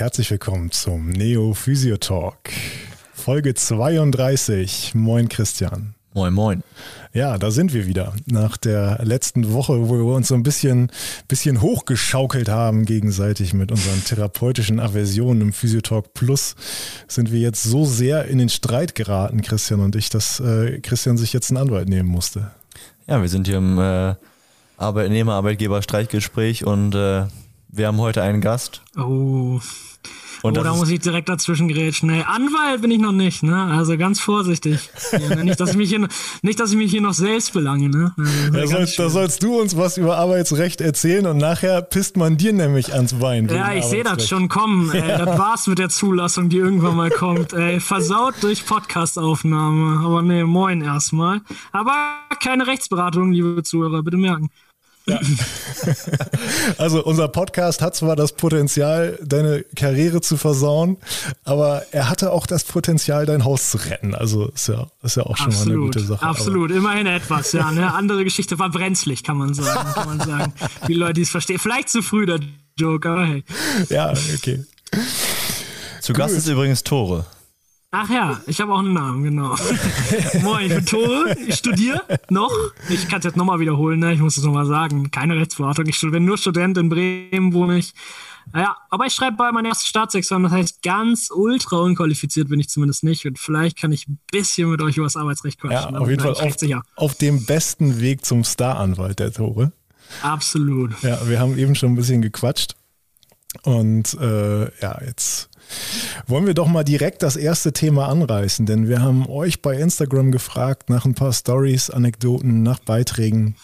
herzlich willkommen zum Neo Physio Talk. Folge 32. Moin Christian. Moin, moin. Ja, da sind wir wieder. Nach der letzten Woche, wo wir uns so ein bisschen, bisschen hochgeschaukelt haben gegenseitig mit unseren therapeutischen Aversionen im Physiotalk Plus, sind wir jetzt so sehr in den Streit geraten, Christian und ich, dass äh, Christian sich jetzt einen Anwalt nehmen musste. Ja, wir sind hier im äh, Arbeitnehmer-Arbeitgeber-Streitgespräch und äh, wir haben heute einen Gast. Oh. Und oh, da muss ich direkt dazwischen grätschen. Nee, Anwalt bin ich noch nicht, ne? Also ganz vorsichtig. Ja, ne? nicht, dass ich mich hier, nicht, dass ich mich hier noch selbst belange, ne? Also, da, soll, da, sollst du uns was über Arbeitsrecht erzählen und nachher pisst man dir nämlich ans Bein. Ja, ich sehe das schon kommen. Ey, ja. Das war's mit der Zulassung, die irgendwann mal kommt. Ey, versaut durch Podcastaufnahme. Aber nee, moin erstmal. Aber keine Rechtsberatung, liebe Zuhörer, bitte merken. Ja. Also unser Podcast hat zwar das Potenzial, deine Karriere zu versauen, aber er hatte auch das Potenzial, dein Haus zu retten. Also ist ja, ist ja auch schon absolut, mal eine gute Sache. Absolut, aber. immerhin etwas, ja. Eine andere Geschichte war brenzlig, kann man sagen. Kann man sagen. Die Leute, die es verstehen. Vielleicht zu früh der Joke, aber hey. Ja, okay. Zu Gast ist übrigens Tore. Ach ja, ich habe auch einen Namen, genau. Moin, ich bin Tore, ich studiere noch. Ich kann es jetzt nochmal wiederholen, ne? ich muss es nochmal sagen. Keine Rechtsberatung, ich bin nur Student in Bremen, wohne ich. Naja, aber ich schreibe bei meinem ersten Staatsexamen, das heißt, ganz ultra unqualifiziert bin ich zumindest nicht. Und vielleicht kann ich ein bisschen mit euch über das Arbeitsrecht quatschen. Ja, auf jeden Fall auf, auf, dem besten Weg zum Staranwalt, der Tore. Absolut. Ja, wir haben eben schon ein bisschen gequatscht. Und äh, ja, jetzt wollen wir doch mal direkt das erste Thema anreißen, denn wir haben euch bei Instagram gefragt nach ein paar Stories, Anekdoten, nach Beiträgen.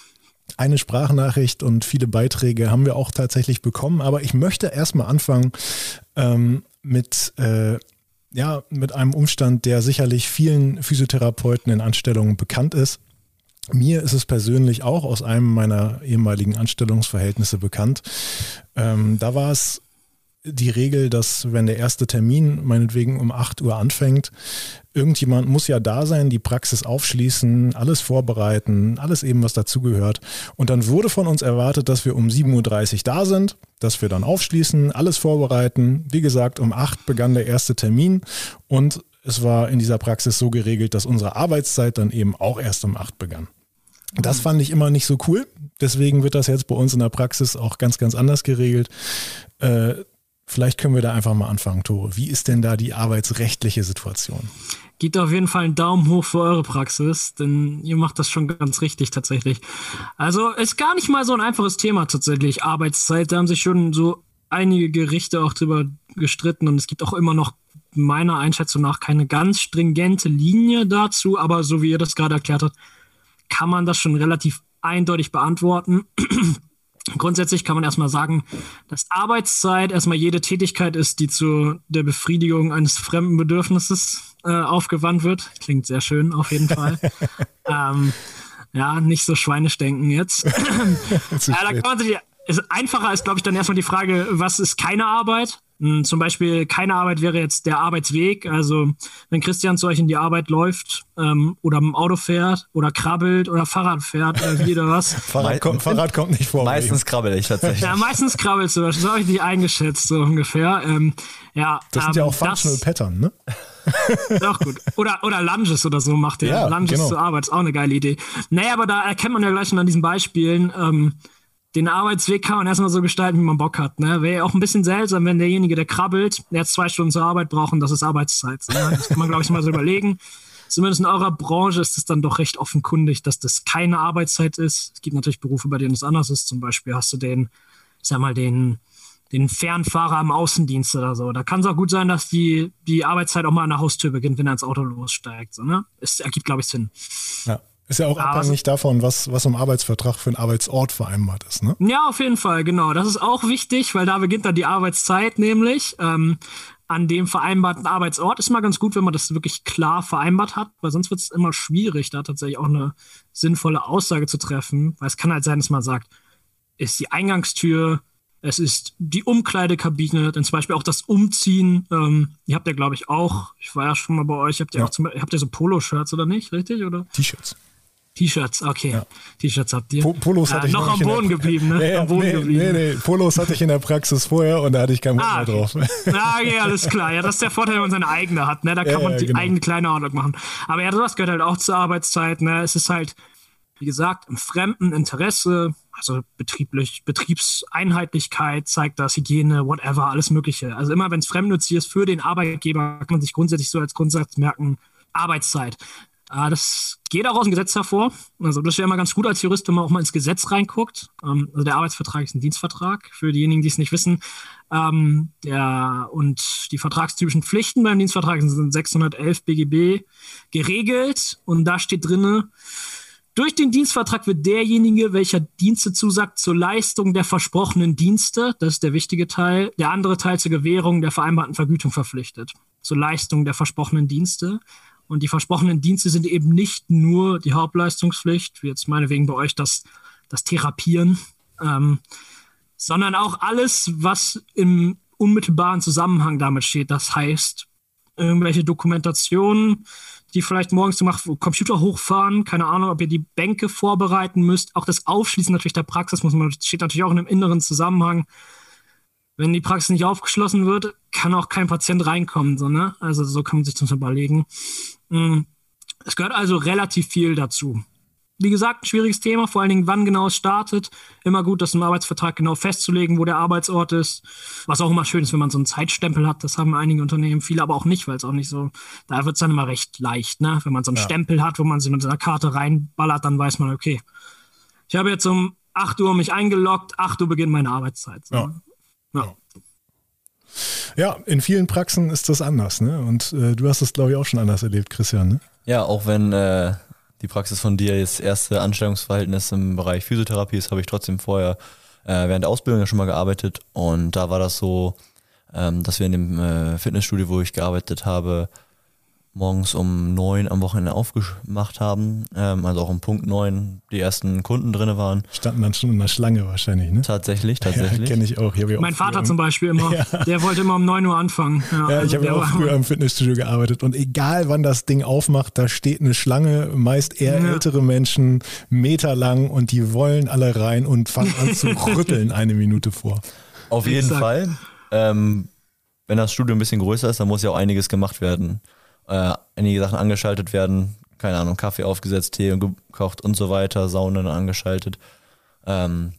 Eine Sprachnachricht und viele Beiträge haben wir auch tatsächlich bekommen, aber ich möchte erstmal anfangen ähm, mit, äh, ja, mit einem Umstand, der sicherlich vielen Physiotherapeuten in Anstellungen bekannt ist. Mir ist es persönlich auch aus einem meiner ehemaligen Anstellungsverhältnisse bekannt. Ähm, da war es die Regel, dass wenn der erste Termin meinetwegen um 8 Uhr anfängt, irgendjemand muss ja da sein, die Praxis aufschließen, alles vorbereiten, alles eben, was dazugehört. Und dann wurde von uns erwartet, dass wir um 7.30 Uhr da sind, dass wir dann aufschließen, alles vorbereiten. Wie gesagt, um 8 begann der erste Termin und es war in dieser Praxis so geregelt, dass unsere Arbeitszeit dann eben auch erst um 8 begann. Das fand ich immer nicht so cool. Deswegen wird das jetzt bei uns in der Praxis auch ganz, ganz anders geregelt. Äh, Vielleicht können wir da einfach mal anfangen, Tore. Wie ist denn da die arbeitsrechtliche Situation? Gebt auf jeden Fall einen Daumen hoch für eure Praxis, denn ihr macht das schon ganz richtig tatsächlich. Also ist gar nicht mal so ein einfaches Thema tatsächlich. Arbeitszeit, da haben sich schon so einige Gerichte auch drüber gestritten und es gibt auch immer noch meiner Einschätzung nach keine ganz stringente Linie dazu, aber so wie ihr das gerade erklärt habt, kann man das schon relativ eindeutig beantworten. Grundsätzlich kann man erstmal sagen, dass Arbeitszeit erstmal jede Tätigkeit ist, die zu der Befriedigung eines fremden Bedürfnisses äh, aufgewandt wird. Klingt sehr schön, auf jeden Fall. ähm, ja, nicht so schweinisch denken jetzt. ja, da kann man sich, ist, einfacher ist, glaube ich, dann erstmal die Frage, was ist keine Arbeit? Hm, zum Beispiel keine Arbeit wäre jetzt der Arbeitsweg. Also wenn Christian zu euch in die Arbeit läuft ähm, oder im Auto fährt oder krabbelt oder Fahrrad fährt oder wie oder was. Fahrrad, kommt, Fahrrad kommt nicht vor. Meistens krabbel ich tatsächlich. Ja, meistens krabbelst du. Das habe ich nicht eingeschätzt, so ungefähr. Ähm, ja, das sind ähm, ja auch Functional Pattern, ne? Doch gut. Oder, oder Lunges oder so macht ihr. Ja, Lunges genau. zur Arbeit ist auch eine geile Idee. Naja, aber da erkennt man ja gleich schon an diesen Beispielen, ähm, den Arbeitsweg kann man erstmal so gestalten, wie man Bock hat. Ne? Wäre ja auch ein bisschen seltsam, wenn derjenige, der krabbelt, jetzt zwei Stunden zur Arbeit braucht das ist Arbeitszeit. Ne? Das kann man, glaube ich, mal so überlegen. Zumindest in eurer Branche ist es dann doch recht offenkundig, dass das keine Arbeitszeit ist. Es gibt natürlich Berufe, bei denen es anders ist. Zum Beispiel hast du den, ich sag mal, den, den Fernfahrer im Außendienst oder so. Da kann es auch gut sein, dass die, die Arbeitszeit auch mal an der Haustür beginnt, wenn er ins Auto lossteigt. So, ne? Es ergibt, glaube ich, Sinn. Ja. Ist ja auch Aber abhängig davon, was, was im Arbeitsvertrag für einen Arbeitsort vereinbart ist, ne? Ja, auf jeden Fall, genau. Das ist auch wichtig, weil da beginnt dann die Arbeitszeit nämlich. Ähm, an dem vereinbarten Arbeitsort ist mal ganz gut, wenn man das wirklich klar vereinbart hat, weil sonst wird es immer schwierig, da tatsächlich auch eine sinnvolle Aussage zu treffen. Weil es kann halt sein, dass man sagt, ist die Eingangstür, es ist die Umkleidekabine, denn zum Beispiel auch das Umziehen. Ähm, ihr habt ja, glaube ich, auch, ich war ja schon mal bei euch, habt ihr ja. auch zum, habt ihr so Poloshirts oder nicht, richtig? Oder? T-Shirts. T-Shirts, okay. Ja. T-Shirts habt ihr. Po Polos Ja, hatte ich noch am Boden geblieben, ne? Nee, Am Boden nee, geblieben. nee, nee, Polos hatte ich in der Praxis vorher und da hatte ich keinen Bock Ah, mehr drauf. Ja, okay, alles klar. Ja, das ist der Vorteil, wenn man seine eigene hat. Ne? Da kann Ja, man ja, die genau. eigene kleine Ordnung machen. Aber ja, das gehört halt auch zur Arbeitszeit. Ne? Es ist halt, wie gesagt, im fremden Interesse, also betrieblich, Betriebseinheitlichkeit zeigt das, Hygiene, whatever, alles Mögliche. Also immer, wenn es fremdnützig ist für den Arbeitgeber, kann man sich grundsätzlich so als Grundsatz merken, Arbeitszeit. Ah, das geht auch aus dem Gesetz hervor. Also das wäre immer ganz gut als Jurist, wenn man auch mal ins Gesetz reinguckt. Ähm, also der Arbeitsvertrag ist ein Dienstvertrag für diejenigen, die es nicht wissen. Ähm, der, und die vertragstypischen Pflichten beim Dienstvertrag sind 611 BGB geregelt und da steht drinne, durch den Dienstvertrag wird derjenige, welcher Dienste zusagt, zur Leistung der versprochenen Dienste, das ist der wichtige Teil, der andere Teil zur Gewährung der vereinbarten Vergütung verpflichtet. Zur Leistung der versprochenen Dienste. Und die versprochenen Dienste sind eben nicht nur die Hauptleistungspflicht, wie jetzt meinetwegen bei euch das, das Therapieren, ähm, sondern auch alles, was im unmittelbaren Zusammenhang damit steht. Das heißt, irgendwelche Dokumentationen, die vielleicht morgens zu machen, Computer hochfahren, keine Ahnung, ob ihr die Bänke vorbereiten müsst. Auch das Aufschließen natürlich der Praxis muss man, steht natürlich auch in einem inneren Zusammenhang. Wenn die Praxis nicht aufgeschlossen wird, kann auch kein Patient reinkommen, so, ne? Also so kann man sich das überlegen. Mm. Es gehört also relativ viel dazu. Wie gesagt, ein schwieriges Thema, vor allen Dingen, wann genau es startet. Immer gut, das im Arbeitsvertrag genau festzulegen, wo der Arbeitsort ist. Was auch immer schön ist, wenn man so einen Zeitstempel hat. Das haben einige Unternehmen, viele aber auch nicht, weil es auch nicht so, da wird es dann immer recht leicht, ne? Wenn man so einen Ja. Stempel hat, wo man sich mit seiner Karte reinballert, dann weiß man, okay, ich habe jetzt um 8 Uhr mich eingeloggt, 8 Uhr beginnt meine Arbeitszeit. So. Ja. Ja. Ja, in vielen Praxen ist das anders, ne? Und äh, du hast das, glaube ich, auch schon anders erlebt, Christian, ne? Ja, auch wenn äh, die Praxis von dir jetzt erste Anstellungsverhältnis im Bereich Physiotherapie ist, habe ich trotzdem vorher äh, während der Ausbildung ja schon mal gearbeitet und da war das so, ähm, dass wir in dem äh, Fitnessstudio, wo ich gearbeitet habe, morgens um neun am Wochenende aufgemacht haben, ähm, also auch um Punkt neun die ersten Kunden drinne waren. Standen dann schon in der Schlange wahrscheinlich, ne? Tatsächlich, Ja, tatsächlich. kenne ich auch. Ich ja auch Mein früher Vater zum Beispiel immer, der wollte immer um 9 Uhr anfangen. Ja, also ich habe ja auch früher im Fitnessstudio gearbeitet und egal wann das Ding aufmacht, da steht eine Schlange, meist eher Ja. ältere Menschen, meterlang und die wollen alle rein und fangen an zu rütteln eine Minute vor. Auf jeden. Fall. Ähm, wenn das Studio ein bisschen größer ist, dann muss ja auch einiges gemacht werden. Äh, einige Sachen angeschaltet werden, keine Ahnung, Kaffee aufgesetzt, Tee gekocht und so weiter, Saunen angeschaltet. Ähm,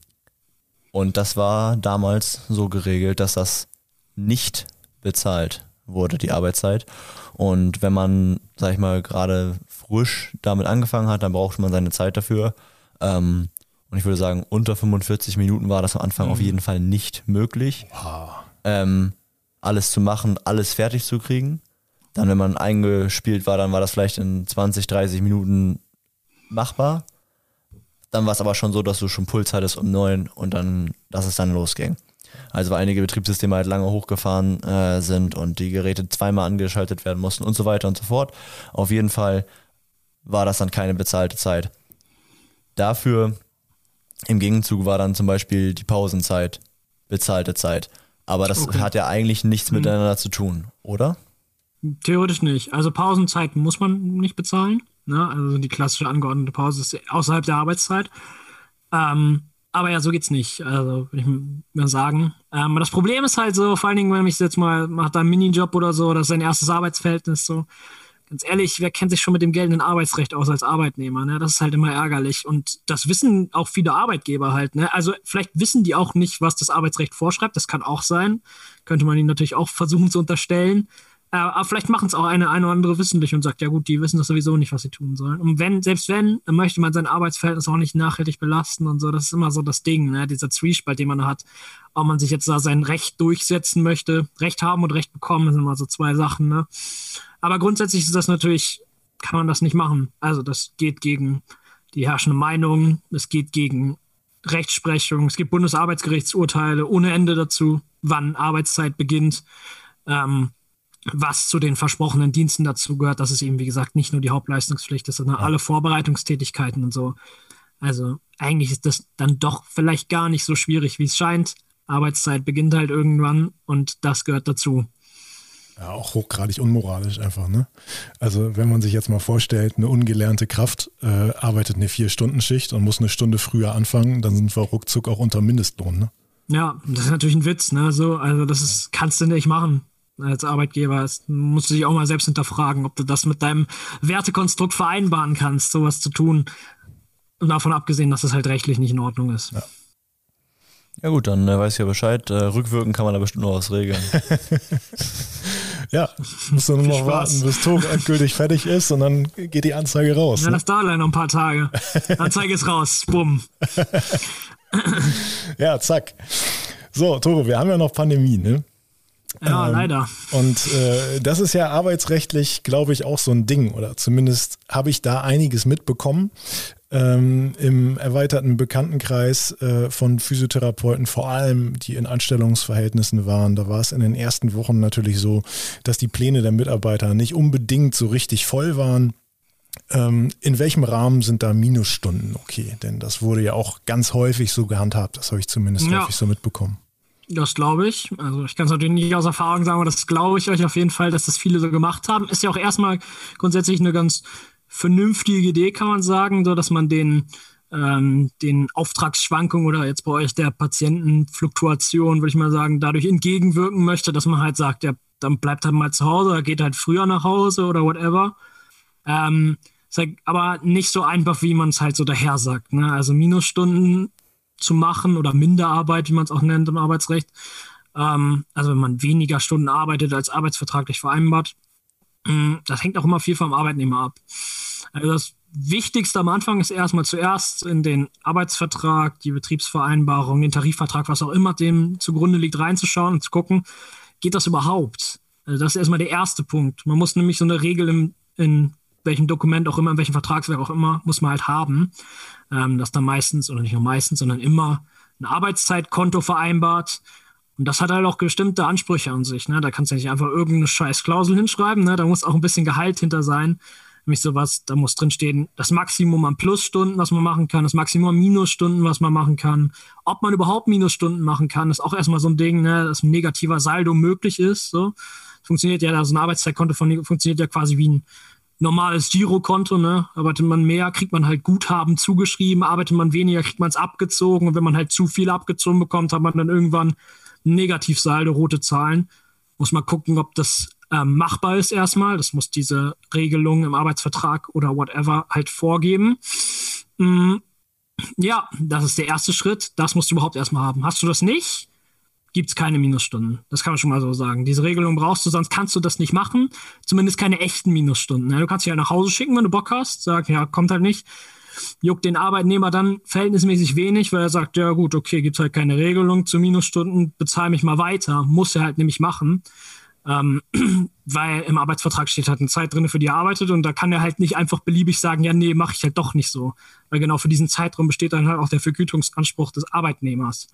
und das war damals so geregelt, dass das nicht bezahlt wurde, die Arbeitszeit. Und wenn man, sag ich mal, gerade frisch damit angefangen hat, dann braucht man seine Zeit dafür. Ähm, und ich würde sagen, unter 45 Minuten war das am Anfang auf jeden Fall nicht möglich, ähm, alles zu machen, alles fertig zu kriegen. Dann, wenn man eingespielt war, dann war das vielleicht in 20, 30 Minuten machbar. Dann war es aber schon so, dass du schon Puls hattest um neun und dann, dass es dann losging. Also weil einige Betriebssysteme halt lange hochgefahren äh, sind und die Geräte zweimal angeschaltet werden mussten und so weiter und so fort. Auf jeden Fall war das dann keine bezahlte Zeit. Dafür im Gegenzug war dann zum Beispiel die Pausenzeit bezahlte Zeit. Aber das Okay. hat ja eigentlich nichts miteinander zu tun, oder? Theoretisch nicht. Also Pausenzeiten muss man nicht bezahlen. Ne? Also die klassische angeordnete Pause ist außerhalb der Arbeitszeit. Ähm, aber ja, so geht's nicht. Also würde ich mal sagen. Ähm, das Problem ist halt so, vor allen Dingen, wenn mich jetzt mal macht da einen Minijob oder so, das ist sein erstes Arbeitsverhältnis so. Ganz ehrlich, wer kennt sich schon mit dem geltenden Arbeitsrecht aus als Arbeitnehmer? Ne? Das ist halt immer ärgerlich. Und das wissen auch viele Arbeitgeber halt. Ne? Also vielleicht wissen die auch nicht, was das Arbeitsrecht vorschreibt. Das kann auch sein. Könnte man ihnen natürlich auch versuchen zu unterstellen. Äh, aber vielleicht machen es auch eine, eine oder andere wissentlich und sagt, ja gut, die wissen das sowieso nicht, was sie tun sollen. Und wenn, selbst wenn, möchte man sein Arbeitsverhältnis auch nicht nachhaltig belasten und so. Das ist immer so das Ding, ne? dieser Zwiespalt, den man hat. Ob man sich jetzt da sein Recht durchsetzen möchte. Recht haben und Recht bekommen sind immer so zwei Sachen, ne? Aber grundsätzlich ist das natürlich, kann man das nicht machen. Also das geht gegen die herrschende Meinung, es geht gegen Rechtsprechung, es gibt Bundesarbeitsgerichtsurteile ohne Ende dazu, wann Arbeitszeit beginnt. Ähm, was zu den versprochenen Diensten dazu gehört, dass es eben, wie gesagt, nicht nur die Hauptleistungspflicht ist, sondern alle Vorbereitungstätigkeiten und so. Also eigentlich ist das dann doch vielleicht gar nicht so schwierig, wie es scheint. Arbeitszeit beginnt halt irgendwann und das gehört dazu. Ja, auch hochgradig unmoralisch einfach, ne? Also wenn man sich jetzt mal vorstellt, eine ungelernte Kraft äh, arbeitet eine Vier-Stunden-Schicht und muss eine Stunde früher anfangen, dann sind wir ruckzuck auch unter Mindestlohn, ne? Ja, das ist natürlich ein Witz, ne? So, also das ist, kannst du nicht machen als Arbeitgeber. Das musst du dich auch mal selbst hinterfragen, ob du das mit deinem Wertekonstrukt vereinbaren kannst, sowas zu tun. Und davon abgesehen, dass das halt rechtlich nicht in Ordnung ist. Ja. Ja gut, dann äh, weiß ich ja Bescheid. Äh, rückwirken kann man da bestimmt noch was regeln. ja, musst du nur noch warten, bis Tor endgültig fertig ist und dann geht die Anzeige raus. Ja, ne? das dauert leider noch ein paar Tage. Anzeige ist raus. Bumm. ja, zack. So, Toro, wir haben ja noch Pandemie, ne? Ja, ähm, leider. Und äh, das ist ja arbeitsrechtlich, glaube ich, auch so ein Ding. Oder zumindest habe ich da einiges mitbekommen ähm, im erweiterten Bekanntenkreis äh, von Physiotherapeuten, vor allem die in Anstellungsverhältnissen waren. Da war es in den ersten Wochen natürlich so, dass die Pläne der Mitarbeiter nicht unbedingt so richtig voll waren. Ähm, in welchem Rahmen sind da Minusstunden okay? Denn das wurde ja auch ganz häufig so gehandhabt. Das habe ich zumindest ja. häufig so mitbekommen. Das glaube ich. Also ich kann es natürlich nicht aus Erfahrung sagen, aber das glaube ich euch auf jeden Fall, dass das viele so gemacht haben. Ist ja auch erstmal grundsätzlich eine ganz vernünftige Idee, kann man sagen, so dass man den, ähm, den Auftragsschwankungen oder jetzt bei euch der Patientenfluktuation, würde ich mal sagen, dadurch entgegenwirken möchte, dass man halt sagt, ja, dann bleibt halt mal zu Hause oder geht halt früher nach Hause oder whatever. Ähm, halt aber nicht so einfach, wie man es halt so daher sagt. Ne? Also Minusstunden zu machen oder Minderarbeit, wie man es auch nennt im Arbeitsrecht. Ähm, also wenn man weniger Stunden arbeitet als arbeitsvertraglich vereinbart. Mm, das hängt auch immer viel vom Arbeitnehmer ab. Also das Wichtigste am Anfang ist erstmal zuerst in den Arbeitsvertrag, die Betriebsvereinbarung, den Tarifvertrag, was auch immer dem zugrunde liegt, reinzuschauen und zu gucken, geht das überhaupt? Also das ist erstmal der erste Punkt. Man muss nämlich so eine Regel im, in welchem Dokument auch immer, in welchem Vertragswerk auch immer, muss man halt haben, ähm, dass da meistens, oder nicht nur meistens, sondern immer ein Arbeitszeitkonto vereinbart. Und das hat halt auch bestimmte Ansprüche an sich. Ne? Da kannst du nicht einfach irgendeine scheiß Klausel hinschreiben. Ne? Da muss auch ein bisschen Gehalt hinter sein. Nämlich sowas, da muss drin stehen, das Maximum an Plusstunden, was man machen kann, das Maximum an Minusstunden, was man machen kann. Ob man überhaupt Minusstunden machen kann, ist auch erstmal so ein Ding, ne? dass ein negativer Saldo möglich ist. So. Funktioniert ja, also ein Arbeitszeitkonto von, funktioniert ja quasi wie ein normales Girokonto, ne? Arbeitet man mehr, kriegt man halt Guthaben zugeschrieben, arbeitet man weniger, kriegt man es abgezogen und wenn man halt zu viel abgezogen bekommt, hat man dann irgendwann Negativsaldo, rote Zahlen. Muss man gucken, ob das ähm, machbar ist erstmal. Das muss diese Regelung im Arbeitsvertrag oder whatever halt vorgeben. Mm, ja, das ist der erste Schritt. Das musst du überhaupt erstmal haben. Hast du das nicht, gibt es keine Minusstunden. Das kann man schon mal so sagen. Diese Regelung brauchst du, sonst kannst du das nicht machen. Zumindest keine echten Minusstunden. Ne? Du kannst dich ja nach Hause schicken, wenn du Bock hast. Sag, ja, kommt halt nicht. Juckt den Arbeitnehmer dann verhältnismäßig wenig, weil er sagt, ja gut, okay, gibt halt keine Regelung zu Minusstunden, bezahle mich mal weiter. Muss er halt nämlich machen. Ähm, weil im Arbeitsvertrag steht halt eine Zeit drin, für die er arbeitet und da kann er halt nicht einfach beliebig sagen, ja, nee, mache ich halt doch nicht so. Weil genau für diesen Zeitraum besteht dann halt auch der Vergütungsanspruch des Arbeitnehmers.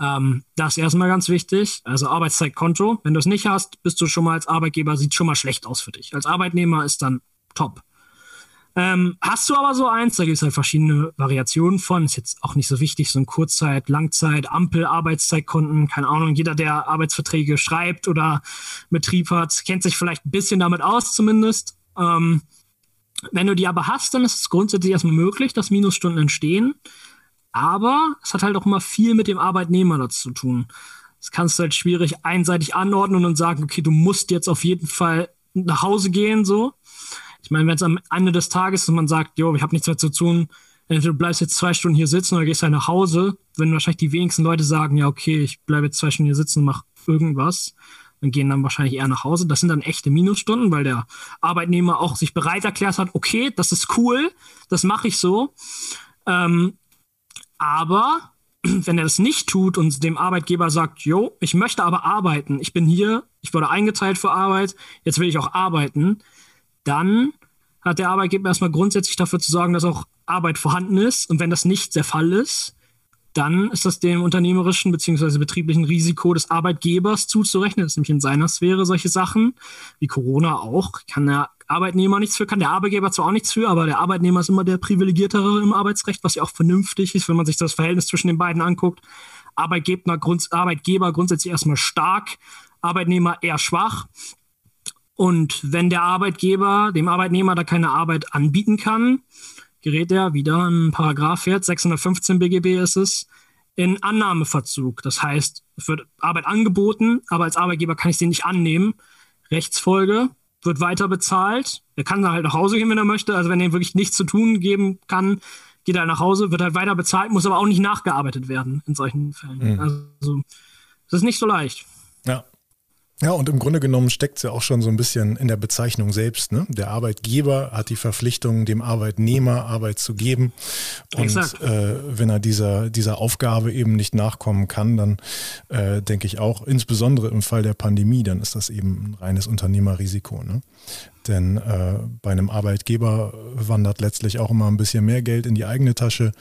Ähm, das ist erstmal ganz wichtig. Also Arbeitszeitkonto. Wenn du es nicht hast, bist du schon mal als Arbeitgeber, sieht schon mal schlecht aus für dich. Als Arbeitnehmer ist dann top. Ähm, hast du aber so eins, da gibt es halt verschiedene Variationen von, ist jetzt auch nicht so wichtig, so ein Kurzzeit, Langzeit, Ampel, Arbeitszeitkonten, keine Ahnung, jeder, der Arbeitsverträge schreibt oder Betrieb hat, kennt sich vielleicht ein bisschen damit aus zumindest. Ähm, wenn du die aber hast, dann ist es grundsätzlich erstmal möglich, dass Minusstunden entstehen. Aber es hat halt auch immer viel mit dem Arbeitnehmer dazu zu tun. Das kannst du halt schwierig einseitig anordnen und sagen, okay, du musst jetzt auf jeden Fall nach Hause gehen, so. Ich meine, wenn es am Ende des Tages ist und man sagt, jo, ich habe nichts mehr zu tun, entweder du bleibst jetzt zwei Stunden hier sitzen oder gehst halt nach Hause, wenn wahrscheinlich die wenigsten Leute sagen, ja, okay, ich bleibe jetzt zwei Stunden hier sitzen und mach irgendwas, dann gehen dann wahrscheinlich eher nach Hause. Das sind dann echte Minusstunden, weil der Arbeitnehmer auch sich bereit erklärt hat, okay, das ist cool, das mache ich so. Ähm, aber wenn er das nicht tut und dem Arbeitgeber sagt, jo, ich möchte aber arbeiten, ich bin hier, ich wurde eingeteilt für Arbeit, jetzt will ich auch arbeiten, dann hat der Arbeitgeber erstmal grundsätzlich dafür zu sorgen, dass auch Arbeit vorhanden ist. Und wenn das nicht der Fall ist, dann ist das dem unternehmerischen bzw. betrieblichen Risiko des Arbeitgebers zuzurechnen. Das ist nämlich in seiner Sphäre solche Sachen, wie Corona auch. Kann der Arbeitnehmer nichts für, kann der Arbeitgeber zwar auch nichts für, aber der Arbeitnehmer ist immer der privilegiertere im Arbeitsrecht, was ja auch vernünftig ist, wenn man sich das Verhältnis zwischen den beiden anguckt. Arbeitgeber, Grund, Arbeitgeber grundsätzlich erstmal stark, Arbeitnehmer eher schwach. Und wenn der Arbeitgeber dem Arbeitnehmer da keine Arbeit anbieten kann, gerät er wieder in Paragraph jetzt 615 BGB ist es in Annahmeverzug. Das heißt, es wird Arbeit angeboten, aber als Arbeitgeber kann ich sie nicht annehmen. Rechtsfolge wird weiter bezahlt. Er kann dann halt nach Hause gehen, wenn er möchte. Also wenn er wirklich nichts zu tun geben kann, geht er nach Hause, wird halt weiter bezahlt, muss aber auch nicht nachgearbeitet werden in solchen Fällen. Mhm. Also es ist nicht so leicht. Ja. Ja, und im Grunde genommen steckt es ja auch schon so ein bisschen in der Bezeichnung selbst. Ne? Der Arbeitgeber hat die Verpflichtung, dem Arbeitnehmer Arbeit zu geben. Und äh, wenn er dieser, dieser Aufgabe eben nicht nachkommen kann, dann äh, denke ich auch, insbesondere im Fall der Pandemie, dann ist das eben ein reines Unternehmerrisiko. Ne? Denn äh, bei einem Arbeitgeber wandert letztlich auch immer ein bisschen mehr Geld in die eigene Tasche.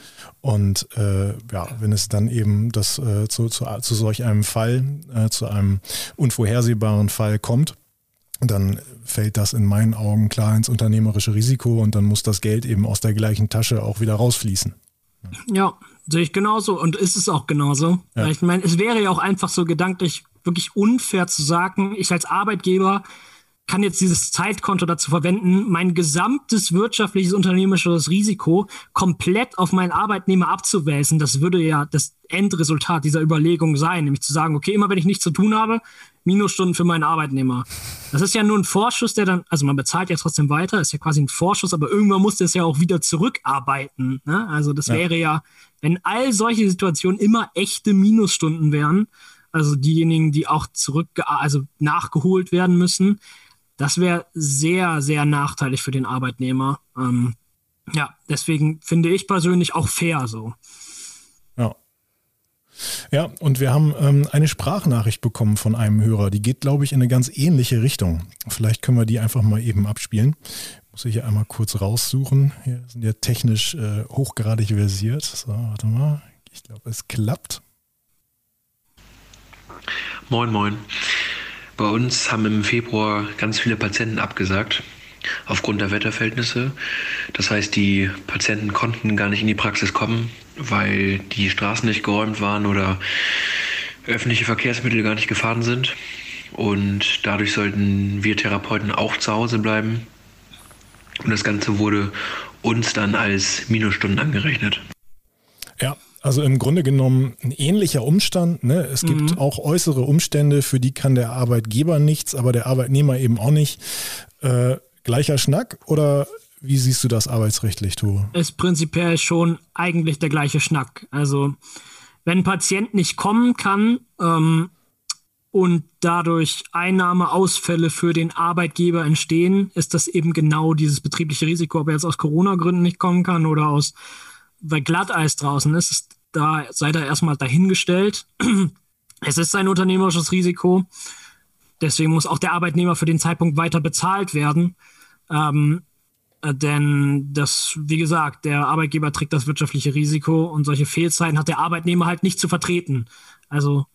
Und äh, ja, wenn es dann eben das, äh, zu, zu, zu solch einem Fall, äh, zu einem unvorhersehbaren Fall kommt, dann fällt das in meinen Augen klar ins unternehmerische Risiko und dann muss das Geld eben aus der gleichen Tasche auch wieder rausfließen. Ja, sehe ich genauso und ist es auch genauso. Ja. Ich meine, es wäre ja auch einfach so gedanklich wirklich unfair zu sagen, ich als Arbeitgeber kann jetzt dieses Zeitkonto dazu verwenden, mein gesamtes wirtschaftliches unternehmerisches Risiko komplett auf meinen Arbeitnehmer abzuwälzen. Das würde ja das Endresultat dieser Überlegung sein, nämlich zu sagen, okay, immer wenn ich nichts zu tun habe, Minusstunden für meinen Arbeitnehmer. Das ist ja nur ein Vorschuss, der dann, also man bezahlt ja trotzdem weiter, ist ja quasi ein Vorschuss, aber irgendwann muss das ja auch wieder zurückarbeiten. Ne? Also das ja. wäre ja, wenn all solche Situationen immer echte Minusstunden wären, also diejenigen, die auch zurück, also nachgeholt werden müssen, das wäre sehr, sehr nachteilig für den Arbeitnehmer. Ähm, ja, deswegen finde ich persönlich auch fair so. Ja. Ja, und wir haben ähm, eine Sprachnachricht bekommen von einem Hörer. Die geht, glaube ich, in eine ganz ähnliche Richtung. Vielleicht können wir die einfach mal eben abspielen. Muss ich hier einmal kurz raussuchen. Hier sind ja technisch äh, hochgradig versiert. So, warte mal. Ich glaube, es klappt. Moin, moin. Bei uns haben im Februar ganz viele Patienten abgesagt aufgrund der Wetterverhältnisse. Das heißt, die Patienten konnten gar nicht in die Praxis kommen, weil die Straßen nicht geräumt waren oder öffentliche Verkehrsmittel gar nicht gefahren sind. Und dadurch sollten wir Therapeuten auch zu Hause bleiben. Und das Ganze wurde uns dann als Minusstunden angerechnet. Also im Grunde genommen ein ähnlicher Umstand. Ne? Es gibt mhm. auch äußere Umstände, für die kann der Arbeitgeber nichts, aber der Arbeitnehmer eben auch nicht. Äh, gleicher Schnack oder wie siehst du das arbeitsrechtlich, Tu? Ist prinzipiell schon eigentlich der gleiche Schnack. Also wenn ein Patient nicht kommen kann ähm, und dadurch Einnahmeausfälle für den Arbeitgeber entstehen, ist das eben genau dieses betriebliche Risiko, ob er jetzt aus Corona-Gründen nicht kommen kann oder aus weil Glatteis draußen ist, ist da sei da erstmal dahingestellt. Es ist ein unternehmerisches Risiko. Deswegen muss auch der Arbeitnehmer für den Zeitpunkt weiter bezahlt werden. Ähm, äh, denn das, wie gesagt, der Arbeitgeber trägt das wirtschaftliche Risiko und solche Fehlzeiten hat der Arbeitnehmer halt nicht zu vertreten. Also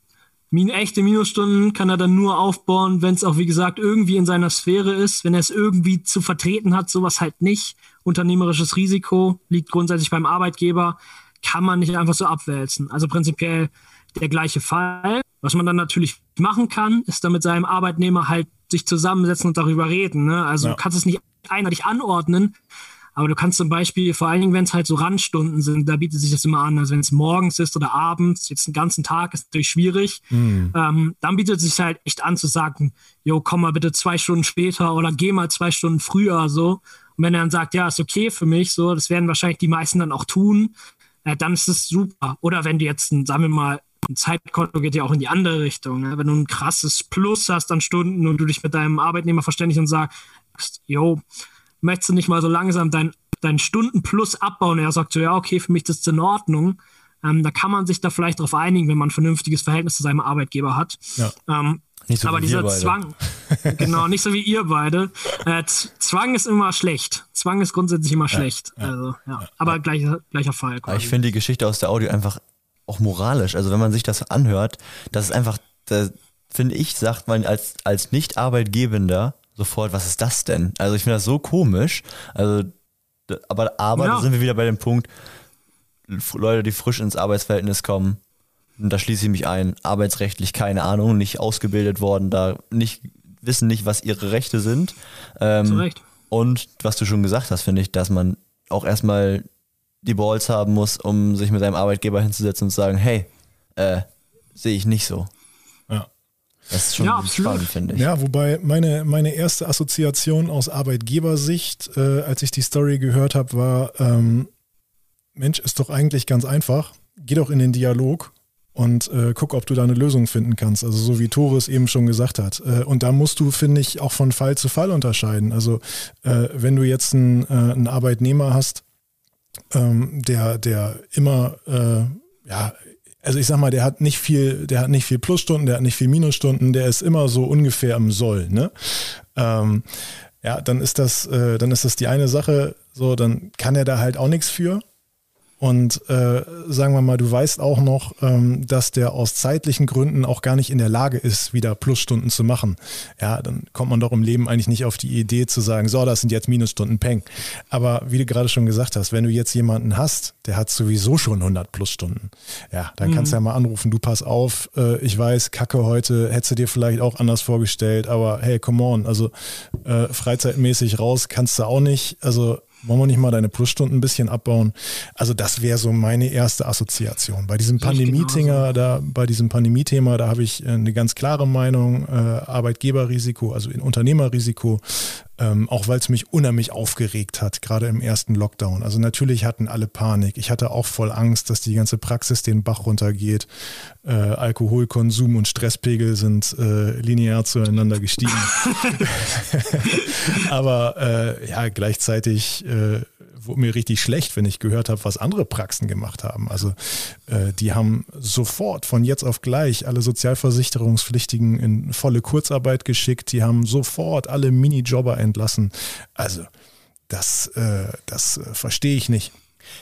min echte Minusstunden kann er dann nur aufbauen, wenn es auch, wie gesagt, irgendwie in seiner Sphäre ist. Wenn er es irgendwie zu vertreten hat, sowas halt nicht unternehmerisches Risiko liegt grundsätzlich beim Arbeitgeber, kann man nicht einfach so abwälzen. Also prinzipiell der gleiche Fall. Was man dann natürlich machen kann, ist dann mit seinem Arbeitnehmer halt sich zusammensetzen und darüber reden. Ne? Also ja. du kannst es nicht einheitlich anordnen, aber du kannst zum Beispiel, vor allen Dingen, wenn es halt so Randstunden sind, da bietet sich das immer an. Also wenn es morgens ist oder abends, jetzt den ganzen Tag, ist natürlich schwierig. Mhm. Ähm, dann bietet es sich halt echt an zu sagen, jo, komm mal bitte zwei Stunden später oder geh mal zwei Stunden früher so. Und wenn er dann sagt, ja, ist okay für mich, so, das werden wahrscheinlich die meisten dann auch tun, äh, dann ist es super. Oder wenn du jetzt, ein, sagen wir mal, ein Zeitkonto geht ja auch in die andere Richtung. Ne? Wenn du ein krasses Plus hast an Stunden und du dich mit deinem Arbeitnehmer verständigst und sagst, yo, möchtest du nicht mal so langsam dein, dein Stundenplus abbauen? Und er sagt so, ja, okay, für mich ist das in Ordnung. Ähm, da kann man sich da vielleicht darauf einigen, wenn man ein vernünftiges Verhältnis zu seinem Arbeitgeber hat. Ja. Ähm, nicht so aber dieser Zwang, genau, nicht so wie ihr beide. Äh, Zwang ist immer schlecht. Zwang ist grundsätzlich immer ja, schlecht. Ja, also, ja. Aber gleicher, gleicher Fall. Quasi. Ich finde die Geschichte aus der Audio einfach auch moralisch. Also wenn man sich das anhört, das ist einfach, finde ich, sagt man als, als Nicht-Arbeitgebender sofort, was ist das denn? Also ich finde das so komisch. Also, aber, aber da sind wir wieder bei dem Punkt, Leute, die frisch ins Arbeitsverhältnis kommen, und da schließe ich mich ein, arbeitsrechtlich keine Ahnung, nicht ausgebildet worden, da nicht wissen nicht, was ihre Rechte sind. Ähm, Zu Recht. Und was du schon gesagt hast, finde ich, dass man auch erstmal die Balls haben muss, um sich mit seinem Arbeitgeber hinzusetzen und zu sagen, hey, äh, sehe ich nicht so. Ja. Das ist schon Ja, spannend, finde ich. Ja, wobei meine, meine erste Assoziation aus Arbeitgebersicht, äh, als ich die Story gehört habe, war, ähm, Mensch, ist doch eigentlich ganz einfach. Geh doch in den Dialog und äh, guck, ob du da eine Lösung finden kannst. Also so wie Tore es eben schon gesagt hat. Äh, und da musst du, finde ich, auch von Fall zu Fall unterscheiden. Also äh, wenn du jetzt einen, äh, einen Arbeitnehmer hast, ähm, der, der immer, äh, ja, also ich sag mal, der hat nicht viel, der hat nicht viel Plusstunden, der hat nicht viel Minusstunden, der ist immer so ungefähr im Soll, ne? Ähm, ja, dann ist das, äh, dann ist das die eine Sache, so, dann kann er da halt auch nichts für. Und äh, sagen wir mal, du weißt auch noch, ähm, dass der aus zeitlichen Gründen auch gar nicht in der Lage ist, wieder Plusstunden zu machen. Ja, dann kommt man doch im Leben eigentlich nicht auf die Idee zu sagen, so, das sind jetzt Minusstunden, peng. Aber wie du gerade schon gesagt hast, wenn du jetzt jemanden hast, der hat sowieso schon 100 Plusstunden, ja, dann kannst du ja mal anrufen, du pass auf, äh, ich weiß, Kacke heute, hättest du dir vielleicht auch anders vorgestellt, aber hey, come on, also äh, freizeitmäßig raus kannst du auch nicht, also wollen wir nicht mal deine Plusstunden ein bisschen abbauen? Also das wäre so meine erste Assoziation. Bei diesem Pandemie-Thema, da, bei diesem Pandemie-Thema, da habe ich äh, eine ganz klare Meinung, äh, Arbeitgeberrisiko, also in Unternehmerrisiko, ähm, auch weil es mich unheimlich aufgeregt hat, gerade im ersten Lockdown. Also natürlich hatten alle Panik. Ich hatte auch voll Angst, dass die ganze Praxis den Bach runtergeht. Äh, Alkoholkonsum und Stresspegel sind äh, linear zueinander gestiegen. Aber äh, ja, gleichzeitig äh, wurde mir richtig schlecht, wenn ich gehört habe, was andere Praxen gemacht haben. Also äh, die haben sofort von jetzt auf gleich alle Sozialversicherungspflichtigen in volle Kurzarbeit geschickt. Die haben sofort alle Minijobber entlassen. Also das, äh, das äh, verstehe ich nicht.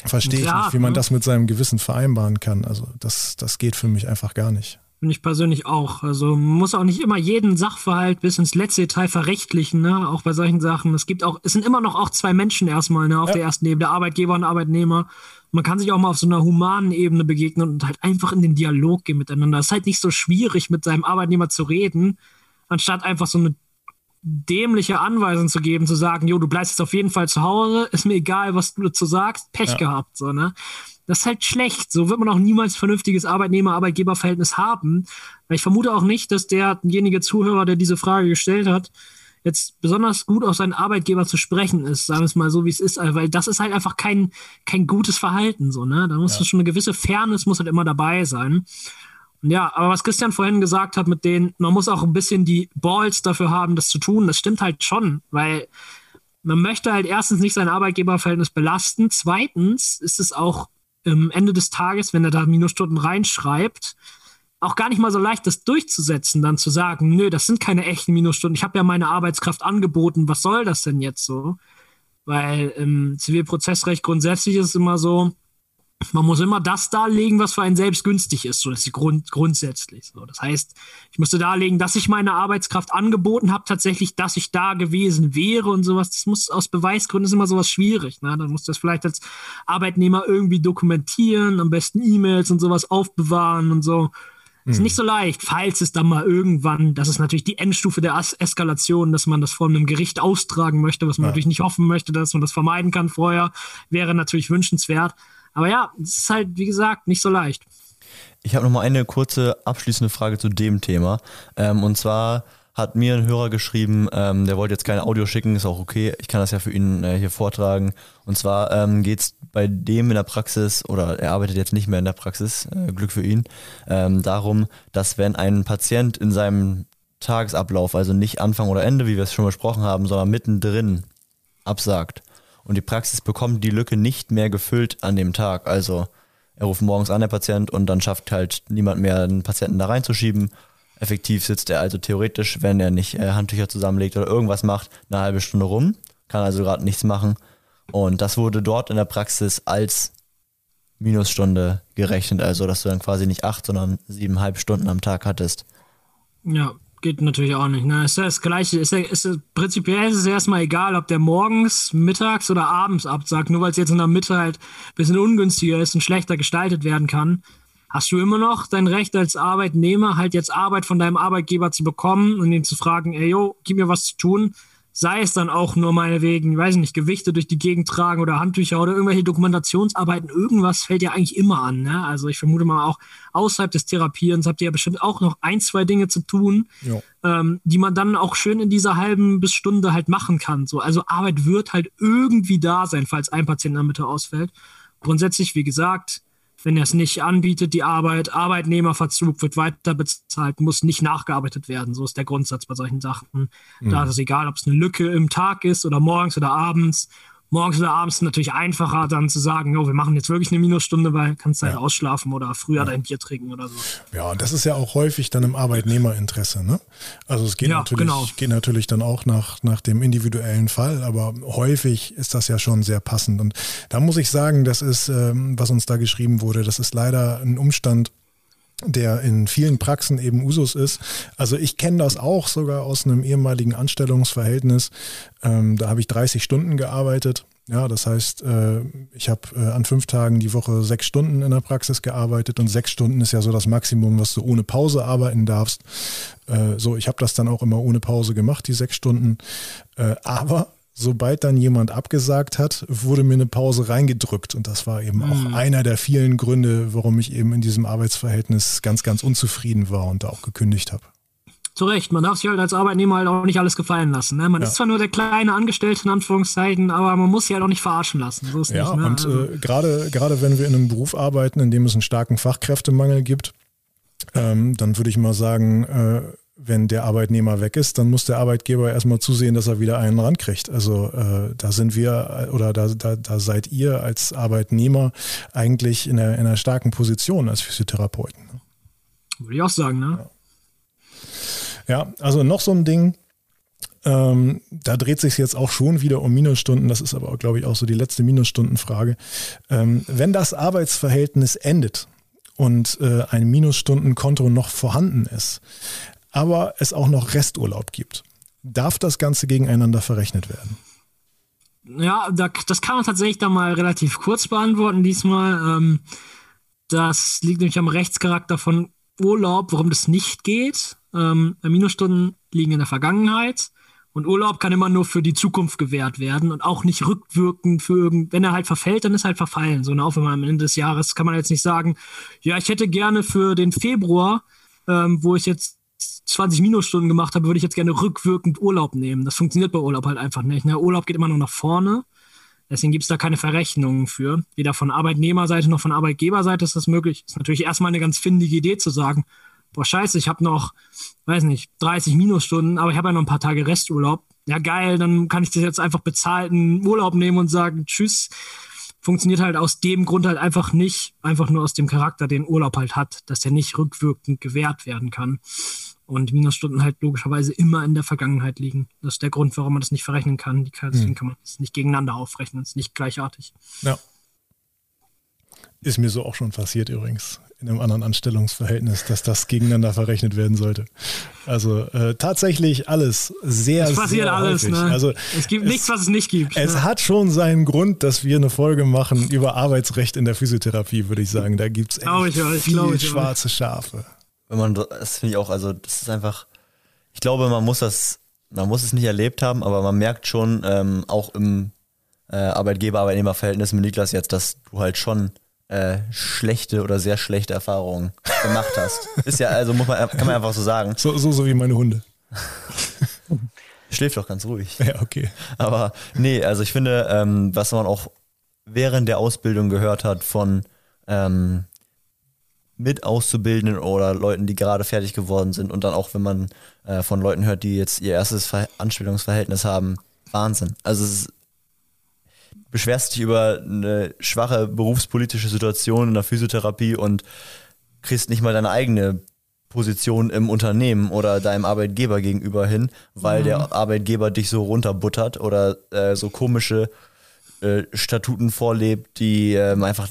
Verstehe ich nicht, wie man ne? das mit seinem Gewissen vereinbaren kann. Also das, das geht für mich einfach gar nicht. Finde ich persönlich auch. Also man muss auch nicht immer jeden Sachverhalt bis ins letzte Detail verrechtlichen, ne? Auch bei solchen Sachen. Es gibt auch, es sind immer noch auch zwei Menschen erstmal, ne, auf Ja. der ersten Ebene, der Arbeitgeber und Arbeitnehmer. Man kann sich auch mal auf so einer humanen Ebene begegnen und halt einfach in den Dialog gehen miteinander. Es ist halt nicht so schwierig, mit seinem Arbeitnehmer zu reden, anstatt einfach so eine dämliche Anweisung zu geben, zu sagen, jo, du bleibst jetzt auf jeden Fall zu Hause, ist mir egal, was du dazu sagst, Pech Ja. gehabt, so, ne? Das ist halt schlecht. So wird man auch niemals vernünftiges Arbeitnehmer-Arbeitgeber-Verhältnis haben. Weil ich vermute auch nicht, dass derjenige Zuhörer, der diese Frage gestellt hat, jetzt besonders gut auf seinen Arbeitgeber zu sprechen ist, sagen wir es mal so, wie es ist, weil das ist halt einfach kein, kein gutes Verhalten, so, ne? Da muss schon eine gewisse Fairness muss halt immer dabei sein. Und ja, aber was Christian vorhin gesagt hat mit denen, man muss auch ein bisschen die Balls dafür haben, das zu tun, das stimmt halt schon, weil man möchte halt erstens nicht sein Arbeitgeberverhältnis belasten. Zweitens ist es auch am Ende des Tages, wenn er da Minusstunden reinschreibt, auch gar nicht mal so leicht, das durchzusetzen, dann zu sagen, nö, das sind keine echten Minusstunden. Ich habe ja meine Arbeitskraft angeboten. Was soll das denn jetzt so? Weil im Zivilprozessrecht grundsätzlich ist es immer so, man muss immer das darlegen, was für einen selbst günstig ist. So das ist Grund, grundsätzlich so. Das heißt, ich musste darlegen, dass ich meine Arbeitskraft angeboten habe, tatsächlich, dass ich da gewesen wäre und sowas. Das muss aus Beweisgründen ist immer sowas schwierig. Ne? Dann musst du das vielleicht als Arbeitnehmer irgendwie dokumentieren, am besten E-Mails und sowas aufbewahren und so. Ist nicht so leicht, falls es dann mal irgendwann, das ist natürlich die Endstufe der As Eskalation, dass man das vor einem Gericht austragen möchte, was man Ja. natürlich nicht hoffen möchte, dass man das vermeiden kann vorher, wäre natürlich wünschenswert. Aber ja, es ist halt, wie gesagt, nicht so leicht. Ich habe noch mal eine kurze abschließende Frage zu dem Thema. Ähm, und zwar hat mir ein Hörer geschrieben, ähm, der wollte jetzt keine Audio schicken, ist auch okay. Ich kann das ja für ihn äh, hier vortragen. Und zwar ähm, geht es bei dem in der Praxis, oder er arbeitet jetzt nicht mehr in der Praxis, äh, Glück für ihn, ähm, darum, dass wenn ein Patient in seinem Tagesablauf, also nicht Anfang oder Ende, wie wir es schon besprochen haben, sondern mittendrin absagt und die Praxis bekommt die Lücke nicht mehr gefüllt an dem Tag, also er ruft morgens an, der Patient, und dann schafft halt niemand mehr, den Patienten da reinzuschieben. Effektiv sitzt er also theoretisch, wenn er nicht äh, Handtücher zusammenlegt oder irgendwas macht, eine halbe Stunde rum, kann also gerade nichts machen. Und das wurde dort in der Praxis als Minusstunde gerechnet, also dass du dann quasi nicht acht, sondern siebeneinhalb Stunden am Tag hattest. Ja, geht natürlich auch nicht. Ne? Ist ja das Gleiche. Ist ja, ist ja, prinzipiell ist es erstmal egal, ob der morgens, mittags oder abends absagt, nur weil es jetzt in der Mitte halt ein bisschen ungünstiger ist und schlechter gestaltet werden kann. hast du immer noch dein Recht als Arbeitnehmer, halt jetzt Arbeit von deinem Arbeitgeber zu bekommen und ihn zu fragen, ey, yo, gib mir was zu tun. Sei es dann auch nur meinetwegen, weiß nicht, Gewichte durch die Gegend tragen oder Handtücher oder irgendwelche Dokumentationsarbeiten, irgendwas fällt ja eigentlich immer an. Ne? Also ich vermute mal auch außerhalb des Therapierens habt ihr ja bestimmt auch noch ein, zwei Dinge zu tun, ähm, die man dann auch schön in dieser halben bis Stunde halt machen kann. So, also Arbeit wird halt irgendwie da sein, falls ein Patient in der Mitte ausfällt. Grundsätzlich, wie gesagt, wenn er es nicht anbietet, die Arbeit, Arbeitnehmerverzug wird weiter bezahlt, muss nicht nachgearbeitet werden. So ist der Grundsatz bei solchen Sachen. Mhm. Da ist es egal, ob es eine Lücke im Tag ist oder morgens oder abends morgens oder abends natürlich einfacher, dann zu sagen, oh, wir machen jetzt wirklich eine Minusstunde, weil kannst du halt ja. ausschlafen oder früher ja. dein Bier trinken oder so. Ja, und das ist ja auch häufig dann im Arbeitnehmerinteresse, ne? Also es geht, ja, natürlich, genau. geht natürlich dann auch nach, nach dem individuellen Fall, aber häufig ist das ja schon sehr passend. Und da muss ich sagen, das ist, ähm, was uns da geschrieben wurde, das ist leider ein Umstand, der in vielen Praxen eben Usus ist. Also ich kenne das auch sogar aus einem ehemaligen Anstellungsverhältnis. Ähm, da habe ich 30 Stunden gearbeitet. Ja, das heißt, äh, ich habe äh, an fünf Tagen die Woche sechs Stunden in der Praxis gearbeitet und sechs Stunden ist ja so das Maximum, was du ohne Pause arbeiten darfst. Äh, so, ich habe das dann auch immer ohne Pause gemacht, die sechs Stunden. Äh, aber sobald dann jemand abgesagt hat, wurde mir eine Pause reingedrückt. Und das war eben mhm. auch einer der vielen Gründe, warum ich eben in diesem Arbeitsverhältnis ganz, ganz unzufrieden war und da auch gekündigt habe. Zu Recht, man darf sich halt als Arbeitnehmer halt auch nicht alles gefallen lassen. Ne? Man ja. ist zwar nur der kleine Angestellte in Anführungszeichen, aber man muss sich halt auch nicht verarschen lassen. So ja, nicht, ne? und also. äh, gerade, gerade wenn wir in einem Beruf arbeiten, in dem es einen starken Fachkräftemangel gibt, ähm, dann würde ich mal sagen, äh, wenn der Arbeitnehmer weg ist, dann muss der Arbeitgeber erstmal zusehen, dass er wieder einen rankriegt. Also äh, da sind wir oder da, da, da seid ihr als Arbeitnehmer eigentlich in einer, in einer starken Position als Physiotherapeuten. Ne? Würde ich auch sagen, ne? Ja, ja also noch so ein Ding, ähm, da dreht sich jetzt auch schon wieder um Minusstunden. Das ist aber, glaube ich, auch so die letzte Minusstundenfrage. Ähm, wenn das Arbeitsverhältnis endet und äh, ein Minusstundenkonto noch vorhanden ist, aber es auch noch Resturlaub gibt. Darf das Ganze gegeneinander verrechnet werden? Ja, da, das kann man tatsächlich dann mal relativ kurz beantworten diesmal. Ähm, das liegt nämlich am Rechtscharakter von Urlaub, warum das nicht geht. Ähm, Minusstunden liegen in der Vergangenheit und Urlaub kann immer nur für die Zukunft gewährt werden und auch nicht rückwirkend für irgend, wenn er halt verfällt, dann ist halt verfallen. So, wenn man am Ende des Jahres kann man jetzt nicht sagen, ja, ich hätte gerne für den Februar, ähm, wo ich jetzt 20 Minusstunden gemacht habe, würde ich jetzt gerne rückwirkend Urlaub nehmen. Das funktioniert bei Urlaub halt einfach nicht. Ne? Urlaub geht immer nur nach vorne. Deswegen gibt es da keine Verrechnungen für. Weder von Arbeitnehmerseite noch von Arbeitgeberseite ist das möglich. Ist natürlich erstmal eine ganz findige Idee zu sagen, boah, scheiße, ich habe noch, weiß nicht, 30 Minusstunden, aber ich habe ja noch ein paar Tage Resturlaub. Ja, geil, dann kann ich das jetzt einfach bezahlten Urlaub nehmen und sagen, tschüss. Funktioniert halt aus dem Grund halt einfach nicht, einfach nur aus dem Charakter, den Urlaub halt hat, dass der nicht rückwirkend gewährt werden kann und Minusstunden halt logischerweise immer in der Vergangenheit liegen. Das ist der Grund, warum man das nicht verrechnen kann. Deswegen hm. kann man es nicht gegeneinander aufrechnen. Es ist nicht gleichartig. Ja. Ist mir so auch schon passiert übrigens in einem anderen Anstellungsverhältnis, dass das gegeneinander verrechnet werden sollte. Also äh, tatsächlich alles sehr, es passiert sehr alles, häufig. Ne? Also es gibt es, nichts, was es nicht gibt. Es ne? hat schon seinen Grund, dass wir eine Folge machen über Arbeitsrecht in der Physiotherapie, würde ich sagen. Da gibt es echt viel schwarze Schafe wenn man das finde ich auch, also das ist einfach, ich glaube, man muss das, man muss es nicht erlebt haben, aber man merkt schon ähm, auch im äh, Arbeitgeber-Arbeitnehmer-Verhältnis mit Niklas jetzt, dass du halt schon äh, schlechte oder sehr schlechte Erfahrungen gemacht hast. Ist ja, also muss man, kann man einfach so sagen. So, so, so wie meine Hunde. Schläft doch ganz ruhig. Ja, okay. Aber nee, also ich finde, ähm, was man auch während der Ausbildung gehört hat von ähm, mit Auszubildenden oder Leuten, die gerade fertig geworden sind und dann auch, wenn man äh, von Leuten hört, die jetzt ihr erstes Ver Anstellungsverhältnis haben, Wahnsinn. Also es ist, beschwerst dich über eine schwache berufspolitische Situation in der Physiotherapie und kriegst nicht mal deine eigene Position im Unternehmen oder deinem Arbeitgeber gegenüber hin, weil mhm. der Arbeitgeber dich so runterbuttert oder äh, so komische äh, Statuten vorlebt, die ähm, einfach